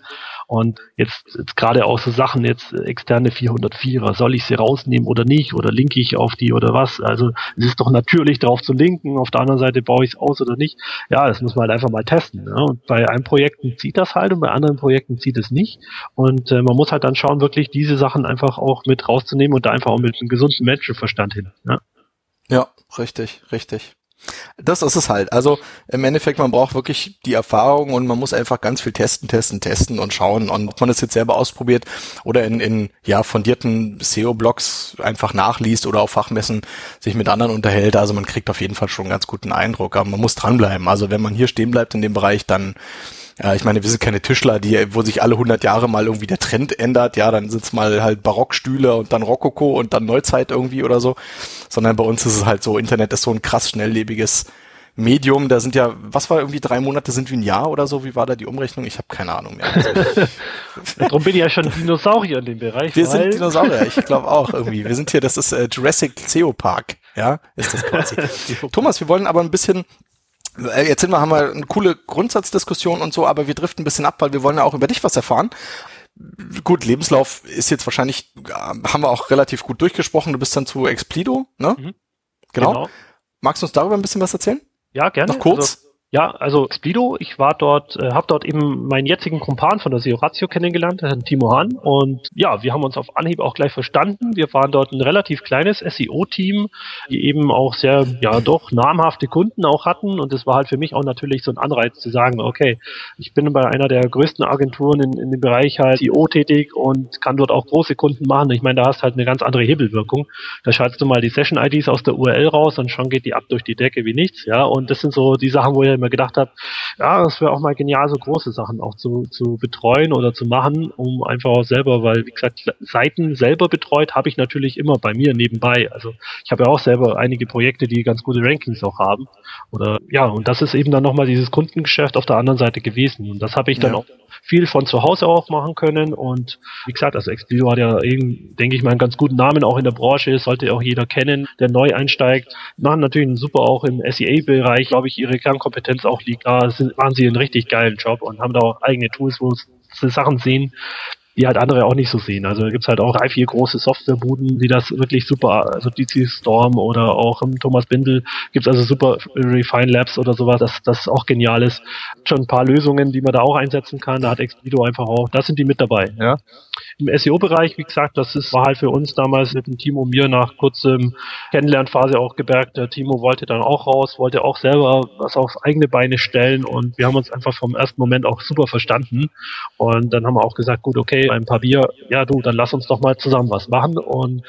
Und jetzt, jetzt gerade auch so Sachen, jetzt externe 404er, soll ich sie rausnehmen oder nicht? Oder linke ich auf die oder was? Also es ist doch natürlich darauf zu linken, auf der anderen Seite baue ich es aus oder nicht. Ja, das muss man halt einfach mal testen. Ne? Und bei einem Projekten zieht das halt und bei anderen Projekten zieht es nicht. Und äh, man muss halt dann schauen, wirklich diese Sachen einfach auch mit rauszunehmen und da einfach auch mit einem gesunden Menschenverstand hin. Ne? Ja, richtig, richtig. Das ist es halt. Also im Endeffekt, man braucht wirklich die Erfahrung und man muss einfach ganz viel testen, testen, testen und schauen. Und ob man das jetzt selber ausprobiert oder in, in ja fundierten SEO-Blogs einfach nachliest oder auf Fachmessen sich mit anderen unterhält. Also man kriegt auf jeden Fall schon einen ganz guten Eindruck. Aber man muss dranbleiben. Also wenn man hier stehen bleibt in dem Bereich, dann ja, ich meine, wir sind keine Tischler, die, wo sich alle 100 Jahre mal irgendwie der Trend ändert. Ja, dann sind's mal halt Barockstühle und dann Rokoko und dann Neuzeit irgendwie oder so. Sondern bei uns ist es halt so, Internet ist so ein krass schnelllebiges Medium. Da sind ja, was war irgendwie drei Monate sind wie ein Jahr oder so? Wie war da die Umrechnung? Ich habe keine Ahnung mehr. Also Darum bin ich ja schon Dinosaurier in dem Bereich. Wir sind Dinosaurier, ich glaube auch irgendwie. Wir sind hier, das ist äh, Jurassic Theo Park, ja, ist das quasi. Thomas, wir wollen aber ein bisschen Jetzt sind wir, haben wir eine coole Grundsatzdiskussion und so, aber wir driften ein bisschen ab, weil wir wollen ja auch über dich was erfahren. Gut, Lebenslauf ist jetzt wahrscheinlich, äh, haben wir auch relativ gut durchgesprochen. Du bist dann zu Explido, ne? Mhm. Genau. genau. Magst du uns darüber ein bisschen was erzählen? Ja, gerne. Noch kurz? Also ja, also Splido, ich war dort, äh, habe dort eben meinen jetzigen Kumpan von der SEO Ratio kennengelernt, Herrn Timo Hahn. Und ja, wir haben uns auf Anhieb auch gleich verstanden. Wir waren dort ein relativ kleines SEO-Team, die eben auch sehr, ja doch, namhafte Kunden auch hatten. Und das war halt für mich auch natürlich so ein Anreiz zu sagen, okay, ich bin bei einer der größten Agenturen in, in dem Bereich halt SEO tätig und kann dort auch große Kunden machen. Ich meine, da hast halt eine ganz andere Hebelwirkung. Da schaltest du mal die Session-IDs aus der URL raus und schon geht die ab durch die Decke wie nichts. Ja, und das sind so die Sachen, wo ihr immer gedacht habe, ja, das wäre auch mal genial, so große Sachen auch zu, zu betreuen oder zu machen, um einfach auch selber, weil, wie gesagt, Seiten selber betreut habe ich natürlich immer bei mir nebenbei. Also ich habe ja auch selber einige Projekte, die ganz gute Rankings auch haben. Oder ja, und das ist eben dann nochmal dieses Kundengeschäft auf der anderen Seite gewesen. Und das habe ich dann ja. auch viel von zu Hause auch machen können. Und wie gesagt, also Explio hat ja eben, denke ich mal, einen ganz guten Namen auch in der Branche, sollte auch jeder kennen, der neu einsteigt. Machen natürlich super auch im SEA-Bereich, glaube ich, ihre Kernkompetenz auch liegt. Da sind, machen sie einen richtig geilen Job und haben da auch eigene Tools, wo sie Sachen sehen, die halt andere auch nicht so sehen. Also gibt's halt auch drei, vier große Softwarebuden, die das wirklich super, also DC Storm oder auch um, Thomas Bindel gibt's also super Refine Labs oder sowas, das, das auch genial ist. Schon ein paar Lösungen, die man da auch einsetzen kann. Da hat Expedo einfach auch, da sind die mit dabei, ja. Im SEO-Bereich, wie gesagt, das ist, war halt für uns damals mit dem Timo mir nach kurzem Kennenlernphase auch gemerkt, der Timo wollte dann auch raus, wollte auch selber was auf eigene Beine stellen und wir haben uns einfach vom ersten Moment auch super verstanden und dann haben wir auch gesagt, gut, okay, ein paar Bier, ja du, dann lass uns doch mal zusammen was machen und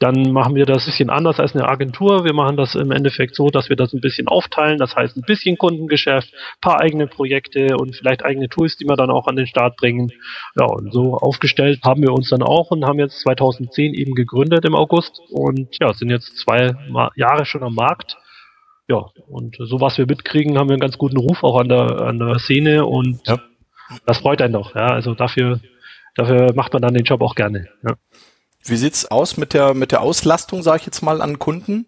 dann machen wir das ein bisschen anders als eine Agentur. Wir machen das im Endeffekt so, dass wir das ein bisschen aufteilen. Das heißt, ein bisschen Kundengeschäft, paar eigene Projekte und vielleicht eigene Tools, die wir dann auch an den Start bringen. Ja, und so aufgestellt haben wir uns dann auch und haben jetzt 2010 eben gegründet im August und ja, sind jetzt zwei Jahre schon am Markt. Ja, und so was wir mitkriegen, haben wir einen ganz guten Ruf auch an der, an der Szene und ja. das freut einen doch. Ja, also dafür, dafür macht man dann den Job auch gerne. Ja. Wie sieht's aus mit der, mit der Auslastung, sage ich jetzt mal, an Kunden?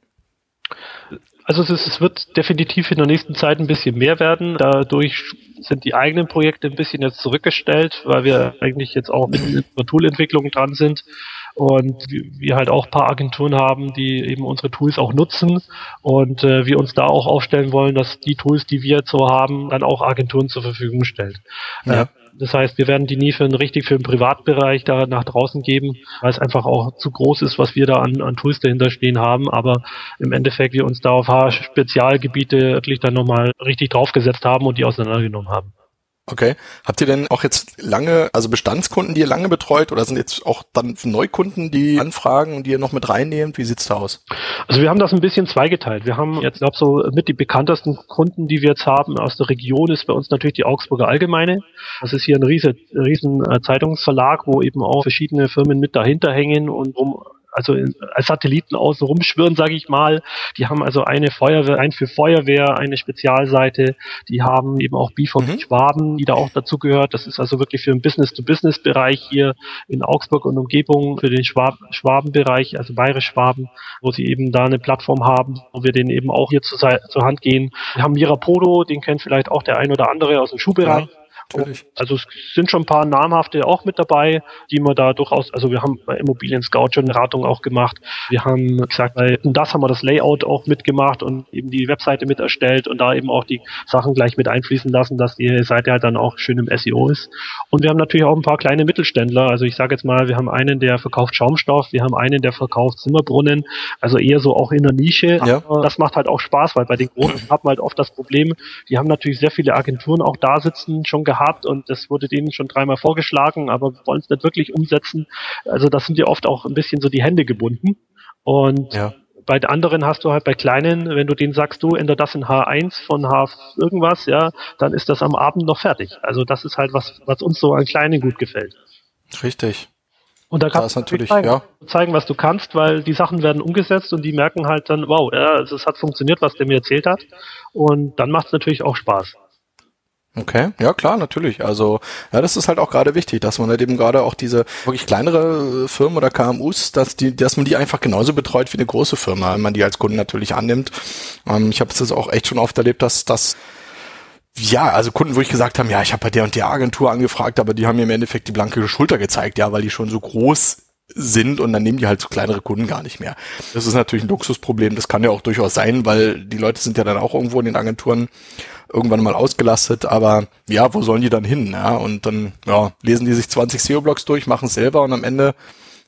Also es, ist, es wird definitiv in der nächsten Zeit ein bisschen mehr werden. Dadurch sind die eigenen Projekte ein bisschen jetzt zurückgestellt, weil wir eigentlich jetzt auch mit der Toolentwicklung dran sind und wir halt auch paar Agenturen haben, die eben unsere Tools auch nutzen und äh, wir uns da auch aufstellen wollen, dass die Tools, die wir jetzt so haben, dann auch Agenturen zur Verfügung stellt. Ja. Äh, das heißt, wir werden die nie für einen, richtig für den Privatbereich da nach draußen geben, weil es einfach auch zu groß ist, was wir da an, an Tools dahinter stehen haben. Aber im Endeffekt wir uns da auf Spezialgebiete wirklich dann nochmal richtig draufgesetzt haben und die auseinandergenommen haben. Okay. Habt ihr denn auch jetzt lange, also Bestandskunden, die ihr lange betreut oder sind jetzt auch dann Neukunden, die anfragen und die ihr noch mit reinnehmt? Wie sieht's da aus? Also wir haben das ein bisschen zweigeteilt. Wir haben jetzt, glaube so mit die bekanntesten Kunden, die wir jetzt haben aus der Region, ist bei uns natürlich die Augsburger Allgemeine. Das ist hier ein riesen, riesen äh, Zeitungsverlag, wo eben auch verschiedene Firmen mit dahinter hängen und um also als Satelliten außen rumschwirren, sage ich mal. Die haben also eine Feuerwehr, ein für Feuerwehr, eine Spezialseite. Die haben eben auch BVB mhm. Schwaben, die da auch dazu gehört. Das ist also wirklich für den Business-to-Business-Bereich hier in Augsburg und Umgebung, für den Schwab Schwabenbereich, also Bayerisch Schwaben, wo sie eben da eine Plattform haben, wo wir denen eben auch hier zur, zur Hand gehen. Wir haben Mirapodo, den kennt vielleicht auch der ein oder andere aus dem Schuhbereich. Ja. Natürlich. Also es sind schon ein paar namhafte auch mit dabei, die man da durchaus, also wir haben bei Immobilien Scout schon Beratung auch gemacht. Wir haben gesagt, bei das haben wir das Layout auch mitgemacht und eben die Webseite mit erstellt und da eben auch die Sachen gleich mit einfließen lassen, dass die Seite halt dann auch schön im SEO ist. Und wir haben natürlich auch ein paar kleine Mittelständler. Also ich sage jetzt mal, wir haben einen, der verkauft Schaumstoff, wir haben einen, der verkauft Zimmerbrunnen, also eher so auch in der Nische. Ja. Aber das macht halt auch Spaß, weil bei den Großen hat man halt oft das Problem, die haben natürlich sehr viele Agenturen auch da sitzen, schon gehabt gehabt und das wurde denen schon dreimal vorgeschlagen, aber wollen es nicht wirklich umsetzen. Also das sind ja oft auch ein bisschen so die Hände gebunden. Und ja. bei anderen hast du halt bei kleinen, wenn du denen sagst, du änder das in H1 von H irgendwas, ja, dann ist das am Abend noch fertig. Also das ist halt was, was uns so an Kleinen gut gefällt. Richtig. Und da kannst du natürlich zeigen, ja. zeigen, was du kannst, weil die Sachen werden umgesetzt und die merken halt dann, wow, ja, also es hat funktioniert, was der mir erzählt hat. Und dann macht es natürlich auch Spaß. Okay, ja klar, natürlich. Also ja, das ist halt auch gerade wichtig, dass man halt eben gerade auch diese wirklich kleinere äh, Firmen oder KMUs, dass die, dass man die einfach genauso betreut wie eine große Firma, wenn man die als Kunden natürlich annimmt. Ähm, ich habe es auch echt schon oft erlebt, dass das ja, also Kunden, wo ich gesagt habe, ja, ich habe bei der und der Agentur angefragt, aber die haben mir im Endeffekt die blanke Schulter gezeigt, ja, weil die schon so groß sind und dann nehmen die halt so kleinere Kunden gar nicht mehr. Das ist natürlich ein Luxusproblem, das kann ja auch durchaus sein, weil die Leute sind ja dann auch irgendwo in den Agenturen irgendwann mal ausgelastet, aber ja, wo sollen die dann hin? Ja? Und dann ja, lesen die sich 20 SEO-Blogs durch, machen es selber und am Ende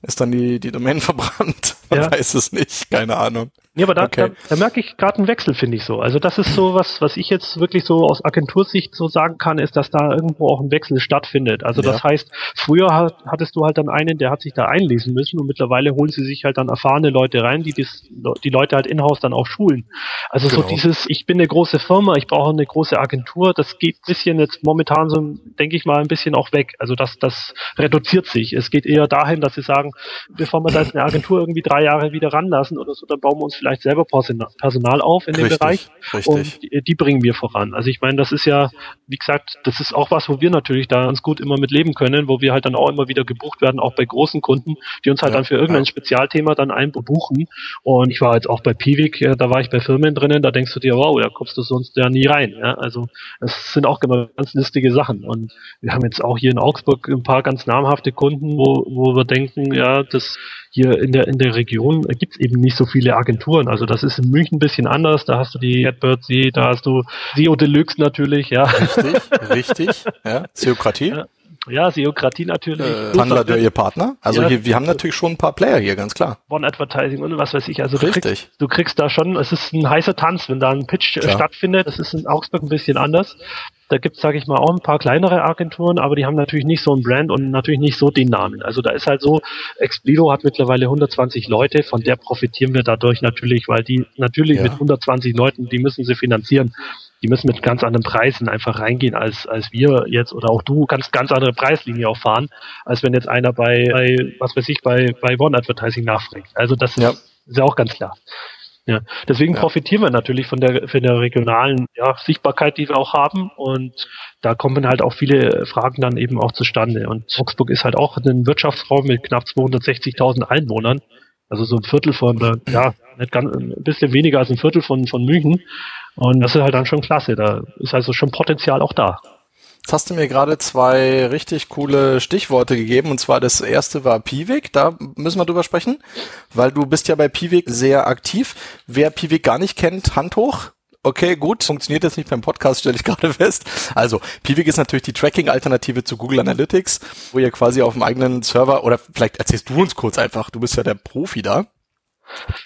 ist dann die, die Domain verbrannt. Man ja. weiß es nicht, keine Ahnung. Ja, aber da, okay. da, da merke ich gerade einen Wechsel, finde ich so. Also das ist so was, was ich jetzt wirklich so aus Agentursicht so sagen kann, ist, dass da irgendwo auch ein Wechsel stattfindet. Also ja. das heißt, früher hat, hattest du halt dann einen, der hat sich da einlesen müssen und mittlerweile holen sie sich halt dann erfahrene Leute rein, die das, die Leute halt in-house dann auch schulen. Also genau. so dieses, ich bin eine große Firma, ich brauche eine große Agentur, das geht bisschen jetzt momentan so, denke ich mal, ein bisschen auch weg. Also das, das reduziert sich. Es geht eher dahin, dass sie sagen, bevor wir da jetzt eine Agentur irgendwie drei Jahre wieder ranlassen oder so, dann bauen wir uns vielleicht vielleicht selber Personal auf in dem richtig, Bereich richtig. und die, die, bringen wir voran. Also ich meine, das ist ja, wie gesagt, das ist auch was, wo wir natürlich da ganz gut immer mit leben können, wo wir halt dann auch immer wieder gebucht werden, auch bei großen Kunden, die uns halt ja, dann für irgendein ja. Spezialthema dann einbuchen. Und ich war jetzt auch bei Piwik, da war ich bei Firmen drinnen, da denkst du dir, wow, da kommst du sonst ja nie rein. Ja? Also es sind auch immer ganz listige Sachen. Und wir haben jetzt auch hier in Augsburg ein paar ganz namhafte Kunden, wo, wo wir denken, ja, das hier in der, in der Region gibt es eben nicht so viele Agenturen. Also das ist in München ein bisschen anders. Da hast du die Adbird See, da hast du SEO Deluxe natürlich, ja. Richtig, richtig, ja. Seokratie. Ja. Ja, Seokratie natürlich. Äh, Tandler, ihr Partner. Also ja, hier, wir haben natürlich schon ein paar Player hier, ganz klar. One Advertising und was weiß ich. Also Richtig. Du kriegst, du kriegst da schon, es ist ein heißer Tanz, wenn da ein Pitch Klar. stattfindet. Das ist in Augsburg ein bisschen anders. Da gibt's, sage ich mal, auch ein paar kleinere Agenturen, aber die haben natürlich nicht so ein Brand und natürlich nicht so den Namen. Also da ist halt so, Explido hat mittlerweile 120 Leute, von der profitieren wir dadurch natürlich, weil die natürlich ja. mit 120 Leuten, die müssen sie finanzieren. Die müssen mit ganz anderen Preisen einfach reingehen, als, als wir jetzt oder auch du kannst ganz andere Preislinie auch fahren, als wenn jetzt einer bei, bei was weiß ich, bei, bei One Advertising nachfragt. Also das ja. ist, ist ja auch ganz klar. Ja, deswegen ja. profitieren wir natürlich von der, von der regionalen ja, Sichtbarkeit, die wir auch haben. Und da kommen halt auch viele Fragen dann eben auch zustande. Und Augsburg ist halt auch ein Wirtschaftsraum mit knapp 260.000 Einwohnern. Also so ein Viertel von, ja, nicht ganz, ein bisschen weniger als ein Viertel von, von München. Und das ist halt dann schon klasse. Da ist also schon Potenzial auch da. Jetzt hast du mir gerade zwei richtig coole Stichworte gegeben und zwar das erste war Piwik, da müssen wir drüber sprechen, weil du bist ja bei Piwik sehr aktiv. Wer Piwik gar nicht kennt, Hand hoch. Okay, gut, funktioniert jetzt nicht beim Podcast, stelle ich gerade fest. Also, Piwik ist natürlich die Tracking-Alternative zu Google Analytics, wo ihr quasi auf dem eigenen Server, oder vielleicht erzählst du uns kurz einfach, du bist ja der Profi da.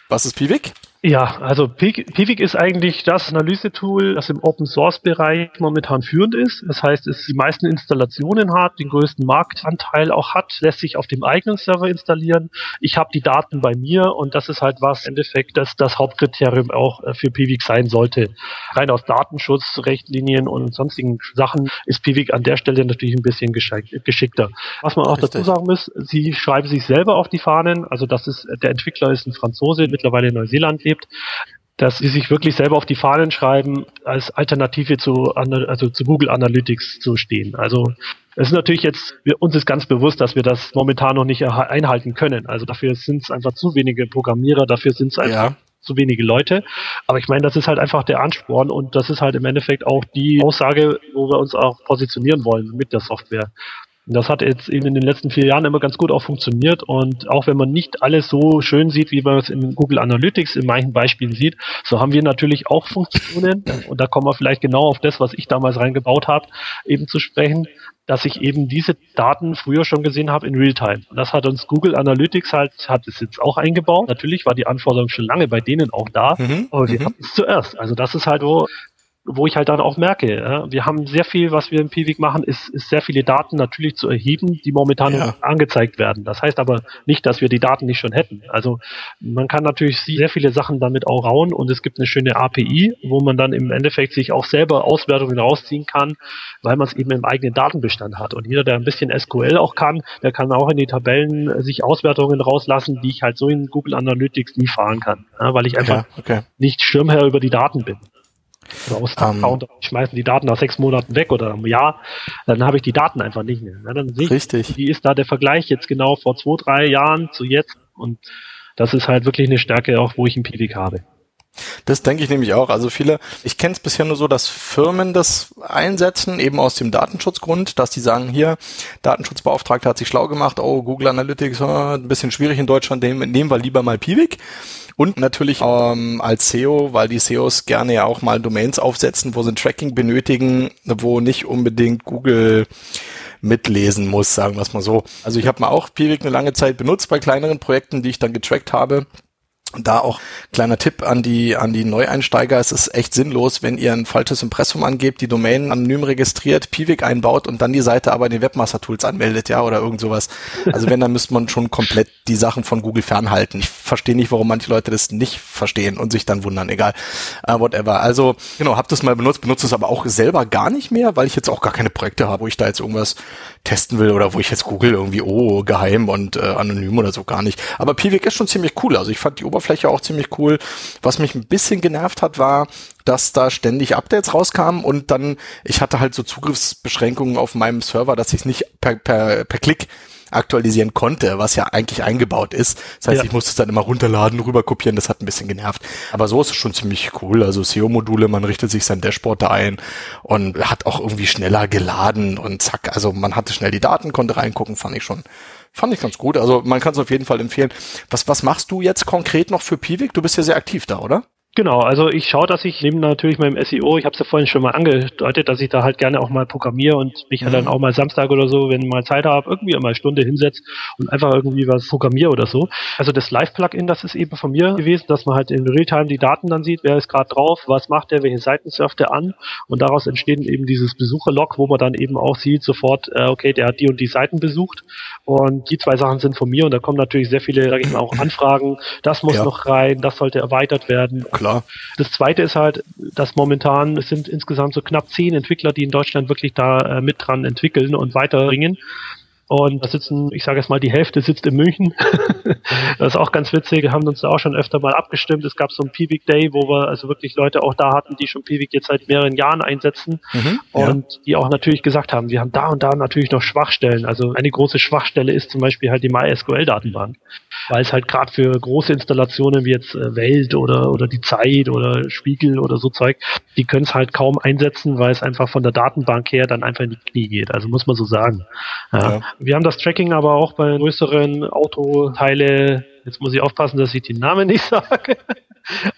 Was ist Piwik? Ja, also Pivik ist eigentlich das Analysetool, das im Open Source Bereich momentan führend ist. Das heißt, es die meisten Installationen hat, den größten Marktanteil auch hat, lässt sich auf dem eigenen Server installieren. Ich habe die Daten bei mir und das ist halt was im Endeffekt das, das Hauptkriterium auch äh, für Pivik sein sollte. Rein aus Datenschutzrechtlinien und sonstigen Sachen ist Pivik an der Stelle natürlich ein bisschen geschickter. Was man auch Richtig. dazu sagen muss, sie schreiben sich selber auf die Fahnen, also das ist der Entwickler ist ein Franzose, mittlerweile in Neuseeland gibt, dass sie sich wirklich selber auf die Fahnen schreiben, als Alternative zu, also zu Google Analytics zu stehen. Also es ist natürlich jetzt, uns ist ganz bewusst, dass wir das momentan noch nicht einhalten können. Also dafür sind es einfach zu wenige Programmierer, dafür sind es einfach ja. zu wenige Leute. Aber ich meine, das ist halt einfach der Ansporn und das ist halt im Endeffekt auch die Aussage, wo wir uns auch positionieren wollen mit der Software. Das hat jetzt eben in den letzten vier Jahren immer ganz gut auch funktioniert und auch wenn man nicht alles so schön sieht, wie man es in Google Analytics in manchen Beispielen sieht, so haben wir natürlich auch Funktionen und da kommen wir vielleicht genau auf das, was ich damals reingebaut habe, eben zu sprechen, dass ich eben diese Daten früher schon gesehen habe in Realtime. Und das hat uns Google Analytics halt, hat es jetzt auch eingebaut. Natürlich war die Anforderung schon lange bei denen auch da, mhm. aber wir mhm. hatten es zuerst. Also das ist halt, wo wo ich halt dann auch merke, ja, wir haben sehr viel, was wir im Piwik machen, ist, ist sehr viele Daten natürlich zu erheben, die momentan ja. angezeigt werden. Das heißt aber nicht, dass wir die Daten nicht schon hätten. Also man kann natürlich sehr viele Sachen damit auch rauen und es gibt eine schöne API, wo man dann im Endeffekt sich auch selber Auswertungen rausziehen kann, weil man es eben im eigenen Datenbestand hat. Und jeder, der ein bisschen SQL auch kann, der kann auch in die Tabellen sich Auswertungen rauslassen, die ich halt so in Google Analytics nie fahren kann, ja, weil ich einfach okay. nicht Schirmherr über die Daten bin oder aus dem um, ich schmeißen die Daten nach sechs Monaten weg oder einem Jahr, dann habe ich die Daten einfach nicht mehr. Ja, dann sehe ich, wie ist da der Vergleich jetzt genau vor zwei, drei Jahren zu jetzt und das ist halt wirklich eine Stärke auch, wo ich einen PWK habe. Das denke ich nämlich auch. Also viele, ich kenne es bisher nur so, dass Firmen das einsetzen, eben aus dem Datenschutzgrund, dass die sagen, hier, Datenschutzbeauftragter hat sich schlau gemacht, oh, Google Analytics, oh, ein bisschen schwierig in Deutschland, nehmen wir lieber mal Piwik. Und natürlich ähm, als SEO, weil die SEOs gerne ja auch mal Domains aufsetzen, wo sie ein Tracking benötigen, wo nicht unbedingt Google mitlesen muss, sagen wir es mal so. Also ich habe mal auch Piwik eine lange Zeit benutzt bei kleineren Projekten, die ich dann getrackt habe. Da auch kleiner Tipp an die, an die Neueinsteiger. Es ist echt sinnlos, wenn ihr ein falsches Impressum angebt, die Domain anonym registriert, Piwik einbaut und dann die Seite aber in den Webmaster Tools anmeldet, ja, oder irgend sowas. Also wenn, dann müsste man schon komplett die Sachen von Google fernhalten. Ich verstehe nicht, warum manche Leute das nicht verstehen und sich dann wundern, egal. Uh, whatever. Also, genau, habt das mal benutzt, benutzt es aber auch selber gar nicht mehr, weil ich jetzt auch gar keine Projekte habe, wo ich da jetzt irgendwas testen will oder wo ich jetzt Google irgendwie, oh, geheim und äh, anonym oder so gar nicht. Aber Piwik ist schon ziemlich cool. Also ich fand die Oberfläche auch ziemlich cool. Was mich ein bisschen genervt hat, war, dass da ständig Updates rauskamen und dann, ich hatte halt so Zugriffsbeschränkungen auf meinem Server, dass ich es nicht per, per, per Klick aktualisieren konnte, was ja eigentlich eingebaut ist. Das heißt, ja. ich musste es dann immer runterladen, rüber kopieren, das hat ein bisschen genervt. Aber so ist es schon ziemlich cool. Also SEO-Module, man richtet sich sein Dashboard da ein und hat auch irgendwie schneller geladen und zack, also man hatte schnell die Daten, konnte reingucken, fand ich schon fand ich ganz gut. Also man kann es auf jeden Fall empfehlen. Was, was machst du jetzt konkret noch für Piwik? Du bist ja sehr aktiv da, oder? Genau, also ich schaue, dass ich neben natürlich meinem SEO, ich habe es ja vorhin schon mal angedeutet, dass ich da halt gerne auch mal programmiere und mich halt dann mhm. auch mal Samstag oder so, wenn ich mal Zeit habe, irgendwie mal eine Stunde hinsetze und einfach irgendwie was programmiere oder so. Also das Live-Plugin, das ist eben von mir gewesen, dass man halt in Realtime die Daten dann sieht, wer ist gerade drauf, was macht der, welche Seiten surft der an und daraus entsteht eben dieses Besucherlog, wo man dann eben auch sieht sofort, äh, okay, der hat die und die Seiten besucht und die zwei Sachen sind von mir und da kommen natürlich sehr viele, sage ich mal, auch Anfragen, das muss ja. noch rein, das sollte erweitert werden klar. Das zweite ist halt, dass momentan es sind insgesamt so knapp zehn Entwickler, die in Deutschland wirklich da äh, mit dran entwickeln und weiterbringen. Und da sitzen, ich sage jetzt mal, die Hälfte sitzt in München. das ist auch ganz witzig. Wir haben uns da auch schon öfter mal abgestimmt. Es gab so einen Piwik Day, wo wir also wirklich Leute auch da hatten, die schon Piwik jetzt seit mehreren Jahren einsetzen mhm, und ja. die auch natürlich gesagt haben, wir haben da und da natürlich noch Schwachstellen. Also eine große Schwachstelle ist zum Beispiel halt die MySQL-Datenbank weil es halt gerade für große Installationen wie jetzt äh, Welt oder, oder die Zeit oder Spiegel oder so Zeug, die können es halt kaum einsetzen, weil es einfach von der Datenbank her dann einfach in die Knie geht. Also muss man so sagen. Ja. Ja. Wir haben das Tracking aber auch bei größeren Autoteile, jetzt muss ich aufpassen, dass ich den Namen nicht sage.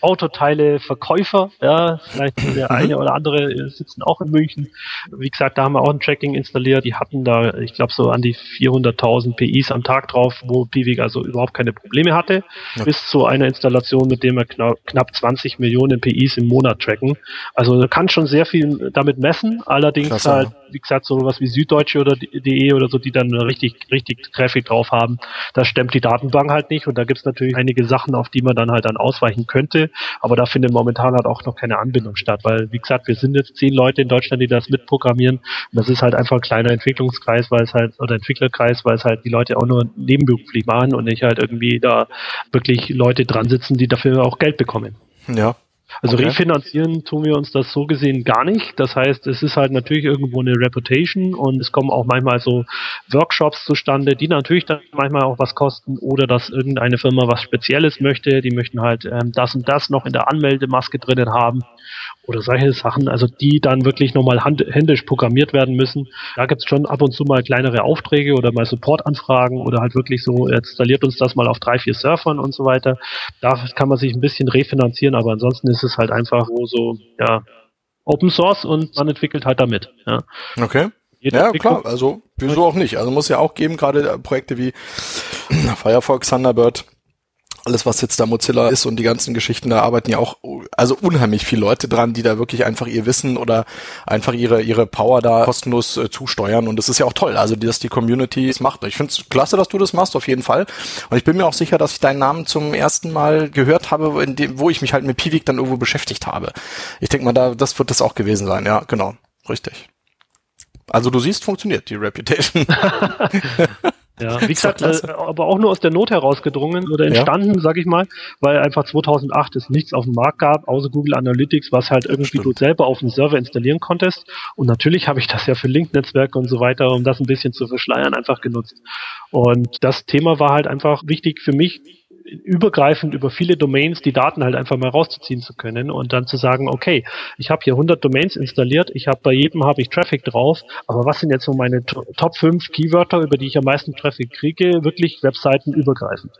Autoteile-Verkäufer, ja, vielleicht der mhm. eine oder andere sitzen auch in München. Wie gesagt, da haben wir auch ein Tracking installiert. Die hatten da, ich glaube, so an die 400.000 PIs am Tag drauf, wo Piwik also überhaupt keine Probleme hatte, ja. bis zu einer Installation, mit dem wir knapp, knapp 20 Millionen PIs im Monat tracken. Also kann schon sehr viel damit messen, allerdings Klasse. halt, wie gesagt, so was wie Süddeutsche oder DE oder so, die dann richtig, richtig Traffic drauf haben, da stemmt die Datenbank halt nicht. Und da gibt's natürlich einige Sachen, auf die man dann halt dann ausweichen könnte, aber da findet momentan halt auch noch keine Anbindung statt, weil, wie gesagt, wir sind jetzt zehn Leute in Deutschland, die das mitprogrammieren. Und das ist halt einfach ein kleiner Entwicklungskreis, weil es halt, oder Entwicklerkreis, weil es halt die Leute auch nur nebenberuflich machen und nicht halt irgendwie da wirklich Leute dran sitzen, die dafür auch Geld bekommen. Ja, also okay. refinanzieren tun wir uns das so gesehen gar nicht. Das heißt, es ist halt natürlich irgendwo eine Reputation und es kommen auch manchmal so Workshops zustande, die natürlich dann manchmal auch was kosten oder dass irgendeine Firma was Spezielles möchte. Die möchten halt ähm, das und das noch in der Anmeldemaske drinnen haben oder solche Sachen, also die dann wirklich nochmal händisch programmiert werden müssen. Da gibt es schon ab und zu mal kleinere Aufträge oder mal Supportanfragen oder halt wirklich so, installiert uns das mal auf drei, vier Surfern und so weiter. Da kann man sich ein bisschen refinanzieren, aber ansonsten ist es halt einfach so, ja, Open Source und man entwickelt halt damit. Ja. Okay. Jede ja, klar, also wieso auch nicht? Also muss ja auch geben, gerade Projekte wie Firefox, Thunderbird, alles, was jetzt da Mozilla ist und die ganzen Geschichten, da arbeiten ja auch also unheimlich viele Leute dran, die da wirklich einfach ihr Wissen oder einfach ihre ihre Power da kostenlos äh, zusteuern und das ist ja auch toll, also dass die Community es macht. Ich finde es klasse, dass du das machst, auf jeden Fall. Und ich bin mir auch sicher, dass ich deinen Namen zum ersten Mal gehört habe, in dem, wo ich mich halt mit Piwik dann irgendwo beschäftigt habe. Ich denke mal, da das wird das auch gewesen sein. Ja, genau, richtig. Also du siehst, funktioniert die Reputation. Ja, wie gesagt, äh, aber auch nur aus der Not herausgedrungen oder entstanden, ja. sag ich mal, weil einfach 2008 es nichts auf dem Markt gab, außer Google Analytics, was halt irgendwie du selber auf dem Server installieren konntest. Und natürlich habe ich das ja für Link-Netzwerke und so weiter, um das ein bisschen zu verschleiern, einfach genutzt. Und das Thema war halt einfach wichtig für mich, übergreifend über viele Domains die Daten halt einfach mal rauszuziehen zu können und dann zu sagen, okay, ich habe hier 100 Domains installiert, ich habe bei jedem habe ich Traffic drauf, aber was sind jetzt so meine Top 5 Keywörter, über die ich am meisten Traffic kriege, wirklich Webseiten übergreifend.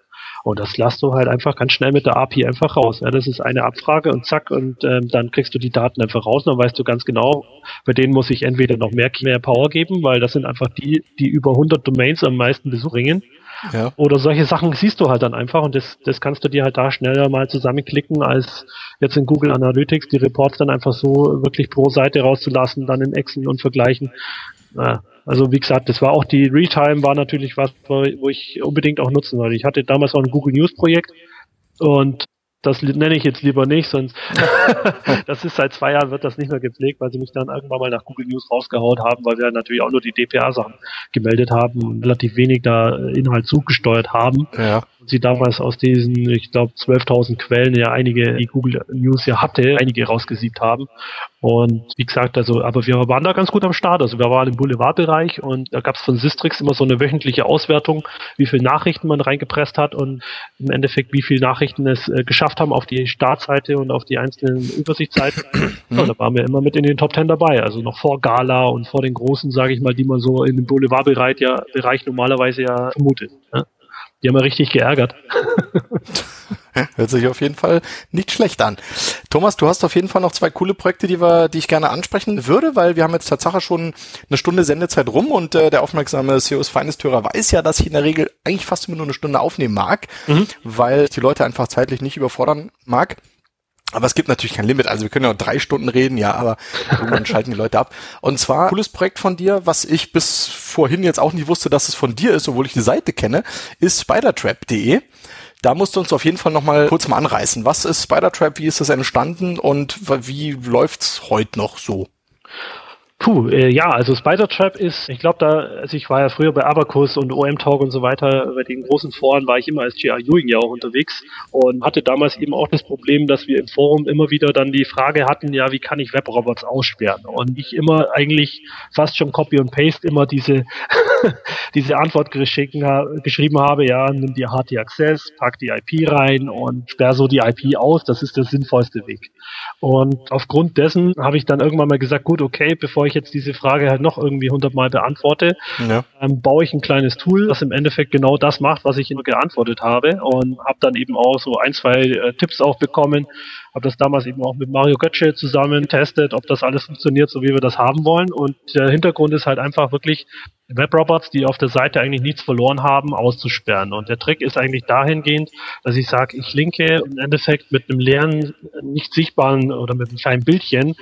Und das lässt du halt einfach ganz schnell mit der API einfach raus. Ja, das ist eine Abfrage und zack, und ähm, dann kriegst du die Daten einfach raus und dann weißt du ganz genau, bei denen muss ich entweder noch mehr, mehr Power geben, weil das sind einfach die, die über 100 Domains am meisten Besuch bringen ja. Oder solche Sachen siehst du halt dann einfach und das, das kannst du dir halt da schneller mal zusammenklicken, als jetzt in Google Analytics die Reports dann einfach so wirklich pro Seite rauszulassen, dann in Excel und vergleichen. Also wie gesagt, das war auch die Realtime war natürlich was, wo ich unbedingt auch nutzen wollte. Ich hatte damals auch ein Google News Projekt und das nenne ich jetzt lieber nicht, sonst das ist seit zwei Jahren wird das nicht mehr gepflegt, weil sie mich dann irgendwann mal nach Google News rausgehaut haben, weil wir natürlich auch nur die DPA-Sachen gemeldet haben und relativ wenig da Inhalt zugesteuert haben. Ja sie damals aus diesen, ich glaube, 12.000 Quellen ja einige, die Google News ja hatte, einige rausgesiebt haben. Und wie gesagt, also, aber wir waren da ganz gut am Start. Also wir waren im Boulevardbereich und da gab es von Sistrix immer so eine wöchentliche Auswertung, wie viele Nachrichten man reingepresst hat und im Endeffekt, wie viele Nachrichten es äh, geschafft haben auf die Startseite und auf die einzelnen Übersichtsseiten. ja, da waren wir immer mit in den Top Ten dabei. Also noch vor Gala und vor den großen, sage ich mal, die man so in dem Boulevardbereich ja Bereich normalerweise ja vermutet. Ja? Die haben ja richtig geärgert. Hört sich auf jeden Fall nicht schlecht an. Thomas, du hast auf jeden Fall noch zwei coole Projekte, die wir, die ich gerne ansprechen würde, weil wir haben jetzt tatsächlich schon eine Stunde Sendezeit rum und äh, der aufmerksame CEOs Finest Hörer weiß ja, dass ich in der Regel eigentlich fast immer nur eine Stunde aufnehmen mag, mhm. weil die Leute einfach zeitlich nicht überfordern mag. Aber es gibt natürlich kein Limit. Also wir können ja drei Stunden reden, ja, aber irgendwann schalten die Leute ab. Und zwar cooles Projekt von dir, was ich bis vorhin jetzt auch nicht wusste, dass es von dir ist, obwohl ich die Seite kenne, ist spidertrap.de. Da musst du uns auf jeden Fall nochmal kurz mal anreißen. Was ist Spidertrap? Wie ist das entstanden und wie läuft's heute noch so? Puh, äh, ja, also Spider Trap ist, ich glaube da, also ich war ja früher bei Abacus und OM Talk und so weiter, bei den großen Foren war ich immer als J.R. Ewing ja auch unterwegs und hatte damals eben auch das Problem, dass wir im Forum immer wieder dann die Frage hatten, ja, wie kann ich Webrobots aussperren? Und ich immer eigentlich fast schon Copy und Paste immer diese diese Antwort geschrieben habe, ja, nimm die HT Access, pack die IP rein und sperr so die IP aus, das ist der sinnvollste Weg. Und aufgrund dessen habe ich dann irgendwann mal gesagt, gut, okay, bevor ich jetzt diese Frage halt noch irgendwie hundertmal beantworte, ja. ähm, baue ich ein kleines Tool, das im Endeffekt genau das macht, was ich immer geantwortet habe und habe dann eben auch so ein, zwei äh, Tipps auch bekommen, habe das damals eben auch mit Mario Götze zusammen testet, ob das alles funktioniert, so wie wir das haben wollen. Und der Hintergrund ist halt einfach wirklich Webrobots, die auf der Seite eigentlich nichts verloren haben, auszusperren. Und der Trick ist eigentlich dahingehend, dass ich sage, ich linke im Endeffekt mit einem leeren, nicht sichtbaren oder mit einem kleinen Bildchen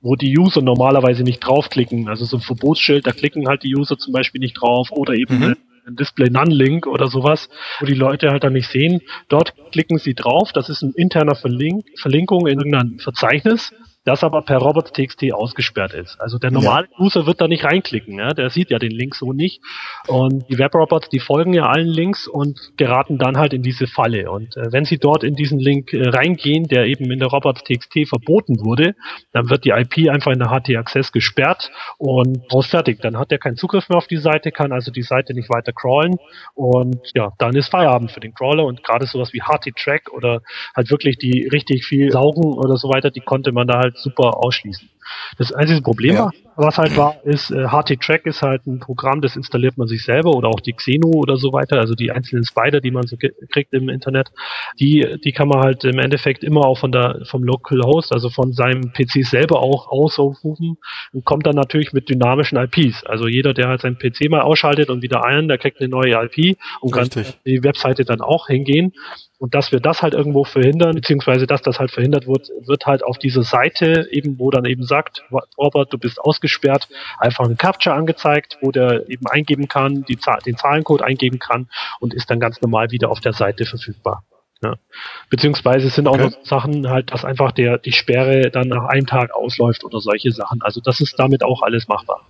wo die User normalerweise nicht draufklicken. Also so ein Verbotsschild, da klicken halt die User zum Beispiel nicht drauf oder eben mhm ein Display None Link oder sowas, wo die Leute halt dann nicht sehen. Dort klicken sie drauf, das ist ein interner Verlink Verlinkung in irgendein Verzeichnis das aber per robots.txt ausgesperrt ist. Also der normale ja. User wird da nicht reinklicken, ja? der sieht ja den Link so nicht. Und die Webrobots, die folgen ja allen Links und geraten dann halt in diese Falle. Und äh, wenn sie dort in diesen Link äh, reingehen, der eben in der robots.txt verboten wurde, dann wird die IP einfach in der HT-Access gesperrt und ausfertigt. Dann hat er keinen Zugriff mehr auf die Seite, kann also die Seite nicht weiter crawlen und ja, dann ist Feierabend für den Crawler und gerade sowas wie HT-Track oder halt wirklich die richtig viel saugen oder so weiter, die konnte man da halt super ausschließen. Das einzige Problem ja. was halt war, ist, äh, HT-Track ist halt ein Programm, das installiert man sich selber oder auch die Xeno oder so weiter, also die einzelnen Spider, die man so kriegt im Internet, die, die kann man halt im Endeffekt immer auch von der, vom Local Host, also von seinem PC selber auch ausrufen und kommt dann natürlich mit dynamischen IPs. Also jeder, der halt seinen PC mal ausschaltet und wieder ein, der kriegt eine neue IP und Richtig. kann die Webseite dann auch hingehen. Und dass wir das halt irgendwo verhindern, beziehungsweise dass das halt verhindert wird, wird halt auf dieser Seite eben, wo dann eben sagt, Robert, du bist ausgeschaltet, gesperrt, einfach ein Capture angezeigt, wo der eben eingeben kann, die den Zahlencode eingeben kann und ist dann ganz normal wieder auf der Seite verfügbar. Ja. Beziehungsweise sind auch okay. noch Sachen halt, dass einfach der, die Sperre dann nach einem Tag ausläuft oder solche Sachen. Also das ist damit auch alles machbar.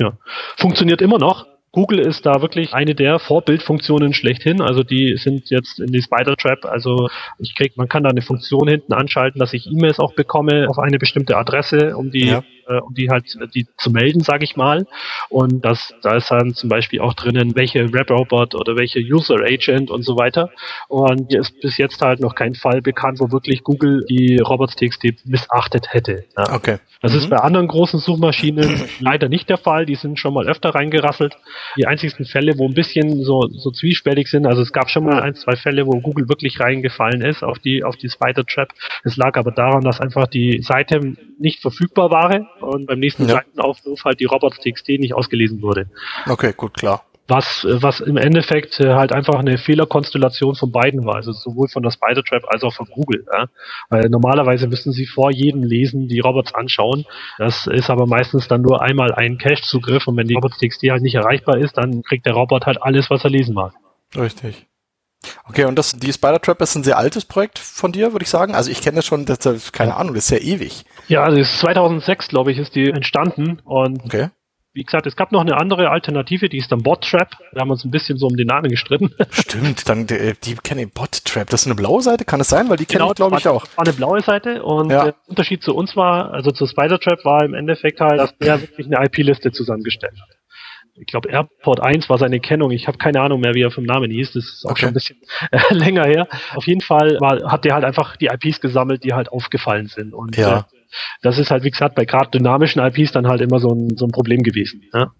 Ja. Funktioniert immer noch, Google ist da wirklich eine der Vorbildfunktionen schlechthin. Also die sind jetzt in die Spider Trap. Also ich krieg, man kann da eine Funktion hinten anschalten, dass ich E-Mails auch bekomme auf eine bestimmte Adresse, um die ja äh, um die halt die zu melden, sage ich mal. Und das, da ist dann zum Beispiel auch drinnen, welche Web-Robot oder welche User-Agent und so weiter. Und hier ist bis jetzt halt noch kein Fall bekannt, wo wirklich Google die Robots.txt missachtet hätte. Ja. Okay. Das mhm. ist bei anderen großen Suchmaschinen leider nicht der Fall. Die sind schon mal öfter reingerasselt. Die einzigsten Fälle, wo ein bisschen so, so zwiespältig sind, also es gab schon mal ein, zwei Fälle, wo Google wirklich reingefallen ist auf die, auf die Spider Trap. Es lag aber daran, dass einfach die Seite nicht verfügbar war und beim nächsten ja. Seitenaufruf halt die Robots.txt nicht ausgelesen wurde. Okay, gut, klar. Was, was im Endeffekt äh, halt einfach eine Fehlerkonstellation von beiden war, also sowohl von der Spider-Trap als auch von Google. Ja? Weil normalerweise müssen sie vor jedem Lesen die Robots anschauen. Das ist aber meistens dann nur einmal ein Cache-Zugriff und wenn die Robots.txt halt nicht erreichbar ist, dann kriegt der Robot halt alles, was er lesen mag. Richtig. Okay, und das, die Spider-Trap ist ein sehr altes Projekt von dir, würde ich sagen. Also ich kenne das schon, das, das, keine Ahnung, das ist ja ewig. Ja, also 2006, glaube ich, ist die entstanden und okay. Wie gesagt, es gab noch eine andere Alternative, die ist dann Bot-Trap. Da haben wir uns ein bisschen so um den Namen gestritten. Stimmt, dann die, die kenne ich Bot-Trap. Das ist eine blaue Seite, kann es sein? Weil die genau, kenne ich, glaube ich, auch. war eine blaue Seite und ja. der Unterschied zu uns war, also zu Spider-Trap war im Endeffekt halt, dass der wirklich eine IP-Liste zusammengestellt hat ich glaube, Airport 1 war seine Kennung. Ich habe keine Ahnung mehr, wie er vom Namen hieß. Das ist auch okay. schon ein bisschen äh, länger her. Auf jeden Fall war, hat der halt einfach die IPs gesammelt, die halt aufgefallen sind. Und ja. äh, das ist halt, wie gesagt, bei gerade dynamischen IPs dann halt immer so ein, so ein Problem gewesen. Ja?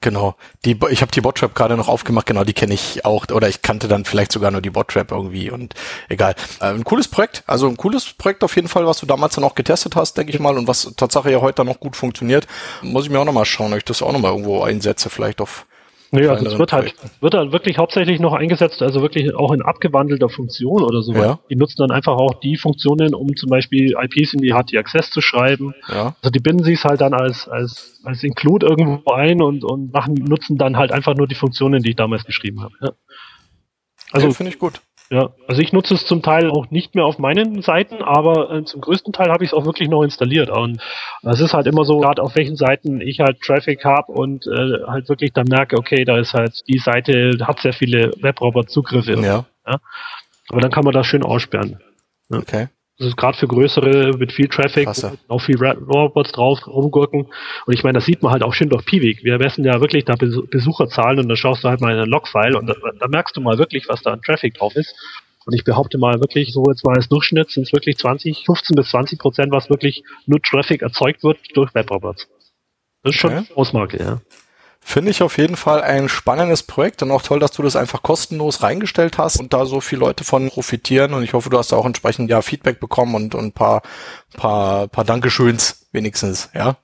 Genau. Die, ich habe die Bottrap gerade noch aufgemacht, genau, die kenne ich auch, oder ich kannte dann vielleicht sogar nur die Bottrap irgendwie und egal. Äh, ein cooles Projekt, also ein cooles Projekt auf jeden Fall, was du damals dann auch getestet hast, denke ich mal, und was tatsächlich ja heute noch gut funktioniert. Muss ich mir auch nochmal schauen, ob ich das auch nochmal irgendwo einsetze, vielleicht auf Nee, also es wird halt, wird halt wirklich hauptsächlich noch eingesetzt, also wirklich auch in abgewandelter Funktion oder so. Ja. Die nutzen dann einfach auch die Funktionen, um zum Beispiel IPs in die HT-Access zu schreiben. Ja. Also die binden sich halt dann als, als, als Include irgendwo ein und, und machen, nutzen dann halt einfach nur die Funktionen, die ich damals geschrieben habe. Ja. Also ja, finde ich gut. Ja, also ich nutze es zum Teil auch nicht mehr auf meinen Seiten, aber äh, zum größten Teil habe ich es auch wirklich noch installiert. Und es ist halt immer so, gerade auf welchen Seiten ich halt Traffic habe und äh, halt wirklich dann merke, okay, da ist halt die Seite hat sehr viele Webrobot-Zugriffe. Ja. ja. Aber dann kann man das schön aussperren. Ja. Okay. Das ist gerade für größere mit viel Traffic, auch viel Robots drauf rumgurken. Und ich meine, das sieht man halt auch schön durch Piwik. Wir messen ja wirklich da Besucherzahlen und dann schaust du halt mal in einen Logfile und da, da merkst du mal wirklich, was da an Traffic drauf ist. Und ich behaupte mal wirklich, so jetzt mal als Durchschnitt sind es wirklich 20, 15 bis 20 Prozent, was wirklich nur Traffic erzeugt wird durch Webrobots. Das ist schon okay. Ausmarke, ja. Finde ich auf jeden Fall ein spannendes Projekt und auch toll, dass du das einfach kostenlos reingestellt hast und da so viele Leute von profitieren und ich hoffe, du hast da auch entsprechend ja Feedback bekommen und, und ein paar, paar, paar Dankeschöns wenigstens, ja.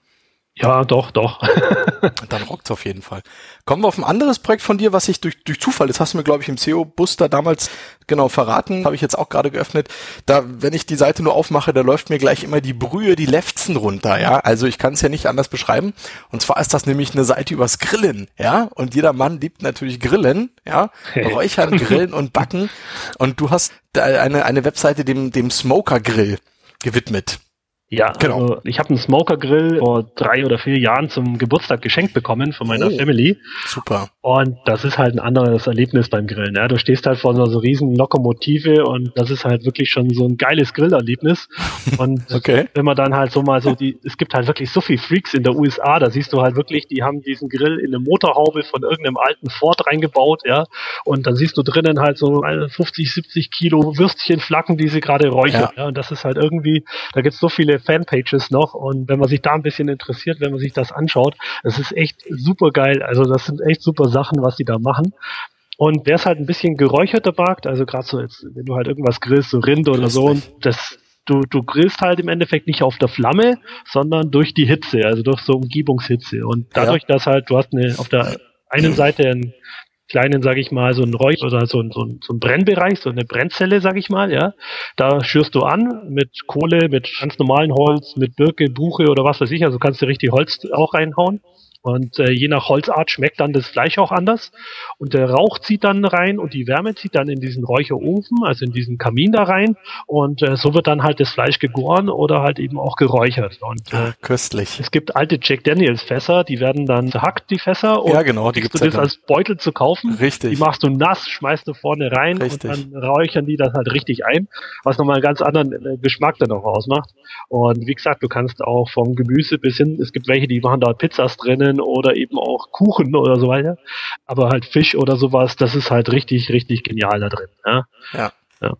Ja, doch, doch. Dann rockt's auf jeden Fall. Kommen wir auf ein anderes Projekt von dir, was ich durch, durch Zufall, das hast du mir, glaube ich, im SEO-Buster damals genau verraten, habe ich jetzt auch gerade geöffnet. Da, wenn ich die Seite nur aufmache, da läuft mir gleich immer die Brühe, die Lefzen runter, ja. Also ich kann es ja nicht anders beschreiben. Und zwar ist das nämlich eine Seite übers Grillen, ja. Und jeder Mann liebt natürlich Grillen, ja. Räuchern, Grillen und Backen. Und du hast eine, eine Webseite dem, dem Smoker-Grill gewidmet. Ja, genau. Also ich habe einen Smoker Grill vor drei oder vier Jahren zum Geburtstag geschenkt bekommen von meiner oh, Family. Super. Und das ist halt ein anderes Erlebnis beim Grillen. Ja. Du stehst halt vor so einer riesen Lokomotive und das ist halt wirklich schon so ein geiles Grillerlebnis. Und okay. wenn man dann halt so mal so die, es gibt halt wirklich so viel Freaks in der USA, da siehst du halt wirklich, die haben diesen Grill in eine Motorhaube von irgendeinem alten Ford reingebaut, ja. Und dann siehst du drinnen halt so 50, 70 Kilo Würstchen flacken, die sie gerade räuchern. Ja. ja. Und das ist halt irgendwie, da gibt's so viele Fanpages noch und wenn man sich da ein bisschen interessiert, wenn man sich das anschaut, es ist echt super geil. Also das sind echt super Sachen, was die da machen. Und wer es halt ein bisschen geräucherter wagt, also gerade so jetzt, wenn du halt irgendwas grillst, so Rind oder so, und das, du, du grillst halt im Endeffekt nicht auf der Flamme, sondern durch die Hitze, also durch so Umgebungshitze. Und dadurch, ja. dass halt, du hast eine, auf der einen Seite ein kleinen, sage ich mal, so ein Räuch oder so ein, so, ein, so ein Brennbereich, so eine Brennzelle, sage ich mal, ja. Da schürst du an mit Kohle, mit ganz normalen Holz, mit Birke, Buche oder was weiß ich. Also kannst du richtig Holz auch reinhauen. Und äh, je nach Holzart schmeckt dann das Fleisch auch anders. Und der Rauch zieht dann rein und die Wärme zieht dann in diesen Räucherofen, also in diesen Kamin da rein. Und äh, so wird dann halt das Fleisch gegoren oder halt eben auch geräuchert. Und äh, ah, köstlich. Es gibt alte Jack Daniels Fässer, die werden dann zerhackt, die Fässer. Und ja, genau, die gibt's du das als Beutel zu kaufen. Richtig. Die machst du nass, schmeißt du vorne rein richtig. und dann räuchern die das halt richtig ein, was nochmal einen ganz anderen äh, Geschmack dann auch ausmacht. Und wie gesagt, du kannst auch vom Gemüse bis hin, es gibt welche, die machen da Pizzas drinnen Semmeln oder eben auch Kuchen oder so weiter. Aber halt Fisch oder sowas, das ist halt richtig, richtig genial da drin. Ja. ja. ja.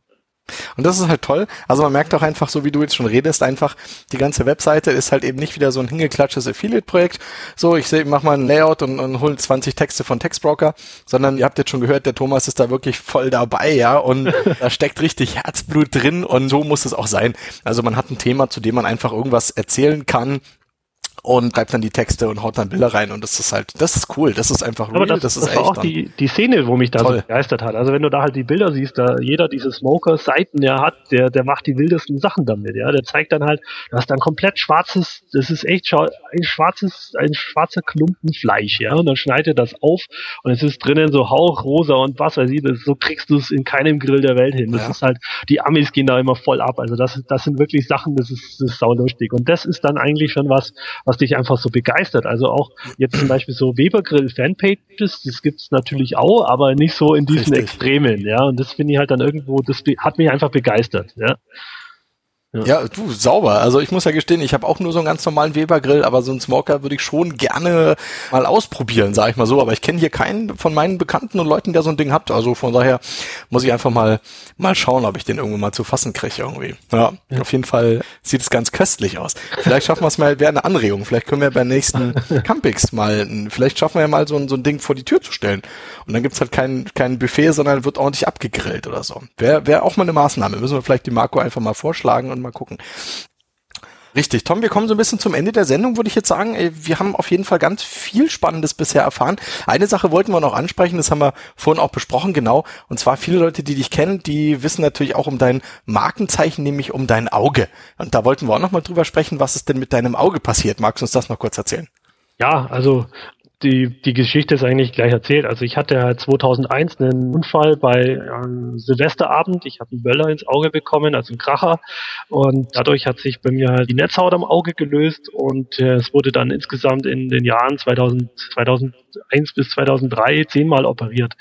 Und das ist halt toll. Also man merkt auch einfach, so wie du jetzt schon redest, einfach die ganze Webseite ist halt eben nicht wieder so ein hingeklatschtes Affiliate-Projekt. So, ich sehe, mach mal ein Layout und, und hol 20 Texte von Textbroker, sondern ihr habt jetzt schon gehört, der Thomas ist da wirklich voll dabei, ja, und da steckt richtig Herzblut drin und so muss es auch sein. Also man hat ein Thema, zu dem man einfach irgendwas erzählen kann, und schreibt dann die Texte und haut dann Bilder rein und das ist halt, das ist cool, das ist einfach real, das, das, ist das echt. auch die, die Szene, wo mich da toll. so begeistert hat. Also wenn du da halt die Bilder siehst, da jeder diese Smoker-Seiten, der hat, der, der macht die wildesten Sachen damit, ja. Der zeigt dann halt, du hast dann komplett schwarzes, das ist echt ein schwarzes, ein schwarzer Klumpen Fleisch, ja. Und dann schneidet er das auf und es ist drinnen so hauchrosa und was weiß ich, das, so kriegst du es in keinem Grill der Welt hin. Das ja. ist halt, die Amis gehen da immer voll ab. Also das, das sind wirklich Sachen, das ist, das ist saulustig. Und das ist dann eigentlich schon was, was was dich einfach so begeistert. Also auch jetzt zum Beispiel so Webergrill Fanpages, das gibt's natürlich auch, aber nicht so in diesen Richtig. Extremen, ja. Und das finde ich halt dann irgendwo, das hat mich einfach begeistert, ja. Ja. ja, du, sauber. Also ich muss ja gestehen, ich habe auch nur so einen ganz normalen Weber-Grill, aber so einen Smoker würde ich schon gerne mal ausprobieren, sage ich mal so. Aber ich kenne hier keinen von meinen Bekannten und Leuten, der so ein Ding hat. Also von daher muss ich einfach mal mal schauen, ob ich den irgendwann mal zu fassen kriege irgendwie. Ja, ja, auf jeden Fall sieht es ganz köstlich aus. Vielleicht schaffen wir es mal, wäre eine Anregung. Vielleicht können wir beim nächsten Campix mal, vielleicht schaffen wir ja mal so ein, so ein Ding vor die Tür zu stellen. Und dann gibt's halt kein, kein Buffet, sondern wird ordentlich abgegrillt oder so. Wäre wär auch mal eine Maßnahme. Müssen wir vielleicht die Marco einfach mal vorschlagen und mal gucken. Richtig, Tom, wir kommen so ein bisschen zum Ende der Sendung, würde ich jetzt sagen. Wir haben auf jeden Fall ganz viel Spannendes bisher erfahren. Eine Sache wollten wir noch ansprechen, das haben wir vorhin auch besprochen, genau. Und zwar viele Leute, die dich kennen, die wissen natürlich auch um dein Markenzeichen, nämlich um dein Auge. Und da wollten wir auch noch mal drüber sprechen, was ist denn mit deinem Auge passiert. Magst du uns das noch kurz erzählen? Ja, also die, die Geschichte ist eigentlich gleich erzählt. Also ich hatte halt 2001 einen Unfall bei einem Silvesterabend. Ich habe einen Böller ins Auge bekommen, also einen Kracher. Und dadurch hat sich bei mir halt die Netzhaut am Auge gelöst und äh, es wurde dann insgesamt in den Jahren 2000, 2001 bis 2003 zehnmal operiert.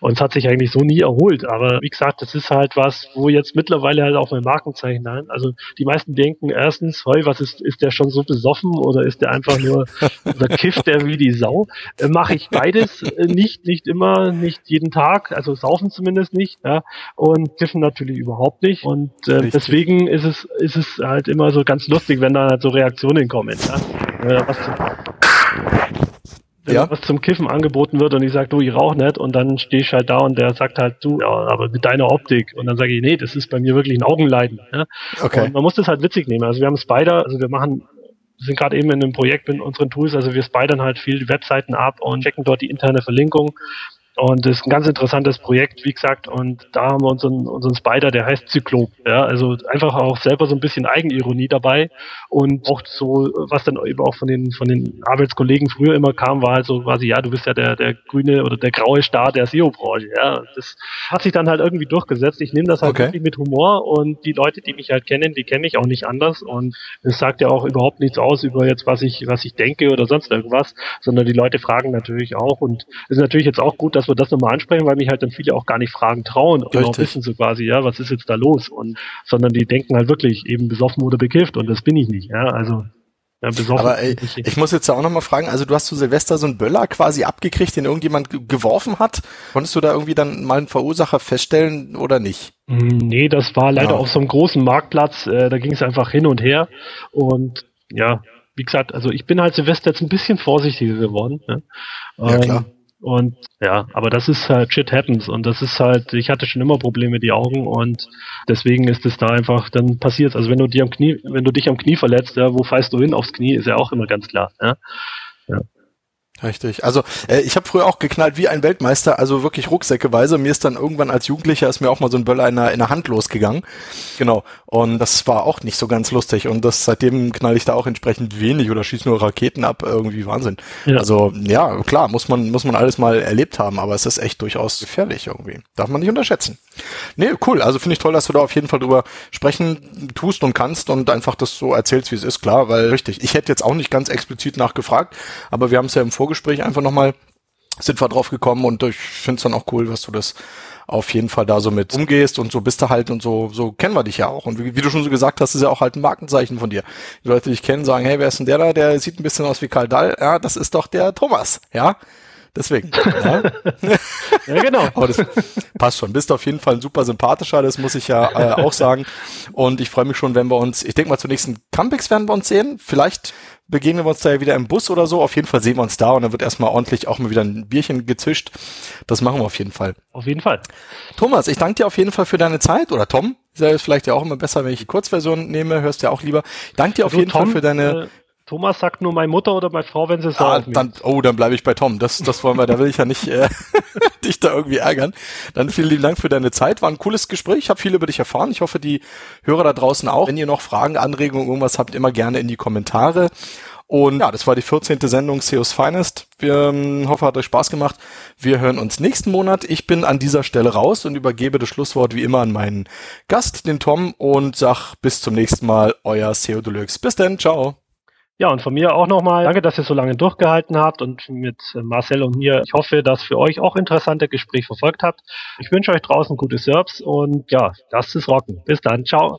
Und es hat sich eigentlich so nie erholt. Aber wie gesagt, das ist halt was, wo jetzt mittlerweile halt auch mein Markenzeichen ein. Also die meisten denken erstens, hey, was ist, ist der schon so besoffen oder ist der einfach nur, oder kifft der wie die Sau? Äh, Mache ich beides äh, nicht, nicht immer, nicht jeden Tag, also saufen zumindest nicht, ja, und kiffen natürlich überhaupt nicht. Und äh, deswegen ist es, ist es halt immer so ganz lustig, wenn da halt so Reaktionen kommen. Ja? Äh, was zum, wenn ja. was zum Kiffen angeboten wird und ich sage, du, ich rauche nicht und dann stehe ich halt da und der sagt halt, du, ja, aber mit deiner Optik und dann sage ich, nee, das ist bei mir wirklich ein Augenleiden. Ja? Okay. Und man muss das halt witzig nehmen. Also wir haben Spider, also wir machen sind gerade eben in einem Projekt mit unseren Tools, also wir spidern halt viel Webseiten ab und checken dort die interne Verlinkung und das ist ein ganz interessantes Projekt, wie gesagt. Und da haben wir unseren, unseren Spider, der heißt Zyklop. Ja, also einfach auch selber so ein bisschen Eigenironie dabei. Und auch so, was dann eben auch von den, von den Arbeitskollegen früher immer kam, war halt so quasi, ja, du bist ja der, der grüne oder der graue Star der SEO-Branche. Ja, das hat sich dann halt irgendwie durchgesetzt. Ich nehme das halt okay. wirklich mit Humor und die Leute, die mich halt kennen, die kenne ich auch nicht anders. Und es sagt ja auch überhaupt nichts aus über jetzt, was ich, was ich denke oder sonst irgendwas, sondern die Leute fragen natürlich auch. Und es ist natürlich jetzt auch gut, dass dass wir das nochmal ansprechen, weil mich halt dann viele auch gar nicht fragen trauen und auch wissen so quasi, ja, was ist jetzt da los? Und sondern die denken halt wirklich eben besoffen oder bekifft und das bin ich nicht, ja. Also ja, Aber ey, ich muss jetzt ja auch nochmal fragen, also du hast zu Silvester so einen Böller quasi abgekriegt, den irgendjemand geworfen hat. Konntest du da irgendwie dann mal einen Verursacher feststellen oder nicht? Mm, nee, das war leider ja. auf so einem großen Marktplatz, äh, da ging es einfach hin und her und ja, wie gesagt, also ich bin halt Silvester jetzt ein bisschen vorsichtiger geworden. Ne? Ja, klar. Und ja, aber das ist halt shit happens und das ist halt, ich hatte schon immer Probleme mit die Augen und deswegen ist es da einfach, dann passiert Also wenn du dich am Knie, wenn du dich am Knie verletzt, ja, wo fällst du hin aufs Knie, ist ja auch immer ganz klar. Ja. ja. Richtig. Also äh, ich habe früher auch geknallt wie ein Weltmeister, also wirklich rucksäckeweise. Mir ist dann irgendwann als Jugendlicher ist mir auch mal so ein Böller in der, in der Hand losgegangen. Genau. Und das war auch nicht so ganz lustig. Und das seitdem knall ich da auch entsprechend wenig oder schieße nur Raketen ab. Irgendwie Wahnsinn. Ja. Also ja, klar, muss man, muss man alles mal erlebt haben, aber es ist echt durchaus gefährlich irgendwie. Darf man nicht unterschätzen. Nee, cool. Also finde ich toll, dass du da auf jeden Fall drüber sprechen tust und kannst und einfach das so erzählst, wie es ist, klar, weil richtig. Ich hätte jetzt auch nicht ganz explizit nachgefragt, aber wir haben es ja im Vorgespräch einfach nochmal, sind wir drauf gekommen und ich finde es dann auch cool, was du das auf jeden Fall da so mit umgehst und so bist du halt und so, so kennen wir dich ja auch. Und wie, wie, du schon so gesagt hast, ist ja auch halt ein Markenzeichen von dir. Die Leute, die dich kennen, sagen, hey, wer ist denn der da? Der sieht ein bisschen aus wie Karl Dall. Ja, das ist doch der Thomas. Ja, Deswegen. Ja, ja genau. Aber das passt schon. Bist auf jeden Fall ein super sympathischer, das muss ich ja äh, auch sagen. Und ich freue mich schon, wenn wir uns, ich denke mal, zur nächsten Comebacks werden wir uns sehen. Vielleicht begegnen wir uns da ja wieder im Bus oder so. Auf jeden Fall sehen wir uns da und dann wird erstmal ordentlich auch mal wieder ein Bierchen gezischt. Das machen wir auf jeden Fall. Auf jeden Fall. Thomas, ich danke dir auf jeden Fall für deine Zeit. Oder Tom, ist ja vielleicht ja auch immer besser, wenn ich die Kurzversion nehme, hörst du ja auch lieber. Danke dir auf also jeden Tom, Fall für deine. Äh Thomas sagt nur meine Mutter oder meine Frau, wenn sie sagt. Ah, dann, oh, dann bleibe ich bei Tom. Das, das wollen wir, da will ich ja nicht äh, dich da irgendwie ärgern. Dann vielen lieben Dank für deine Zeit. War ein cooles Gespräch. Ich habe viel über dich erfahren. Ich hoffe, die Hörer da draußen auch. Wenn ihr noch Fragen, Anregungen, irgendwas habt, immer gerne in die Kommentare. Und ja, das war die 14. Sendung SEOs Finest. Wir ähm, hoffe, hat euch Spaß gemacht. Wir hören uns nächsten Monat. Ich bin an dieser Stelle raus und übergebe das Schlusswort wie immer an meinen Gast, den Tom, und sag bis zum nächsten Mal, euer SEO Deluxe. Bis dann, ciao. Ja, und von mir auch nochmal danke, dass ihr so lange durchgehalten habt und mit Marcel und mir. Ich hoffe, dass für euch auch interessante Gespräche verfolgt habt. Ich wünsche euch draußen gute Serbs und ja, lasst es rocken. Bis dann. Ciao.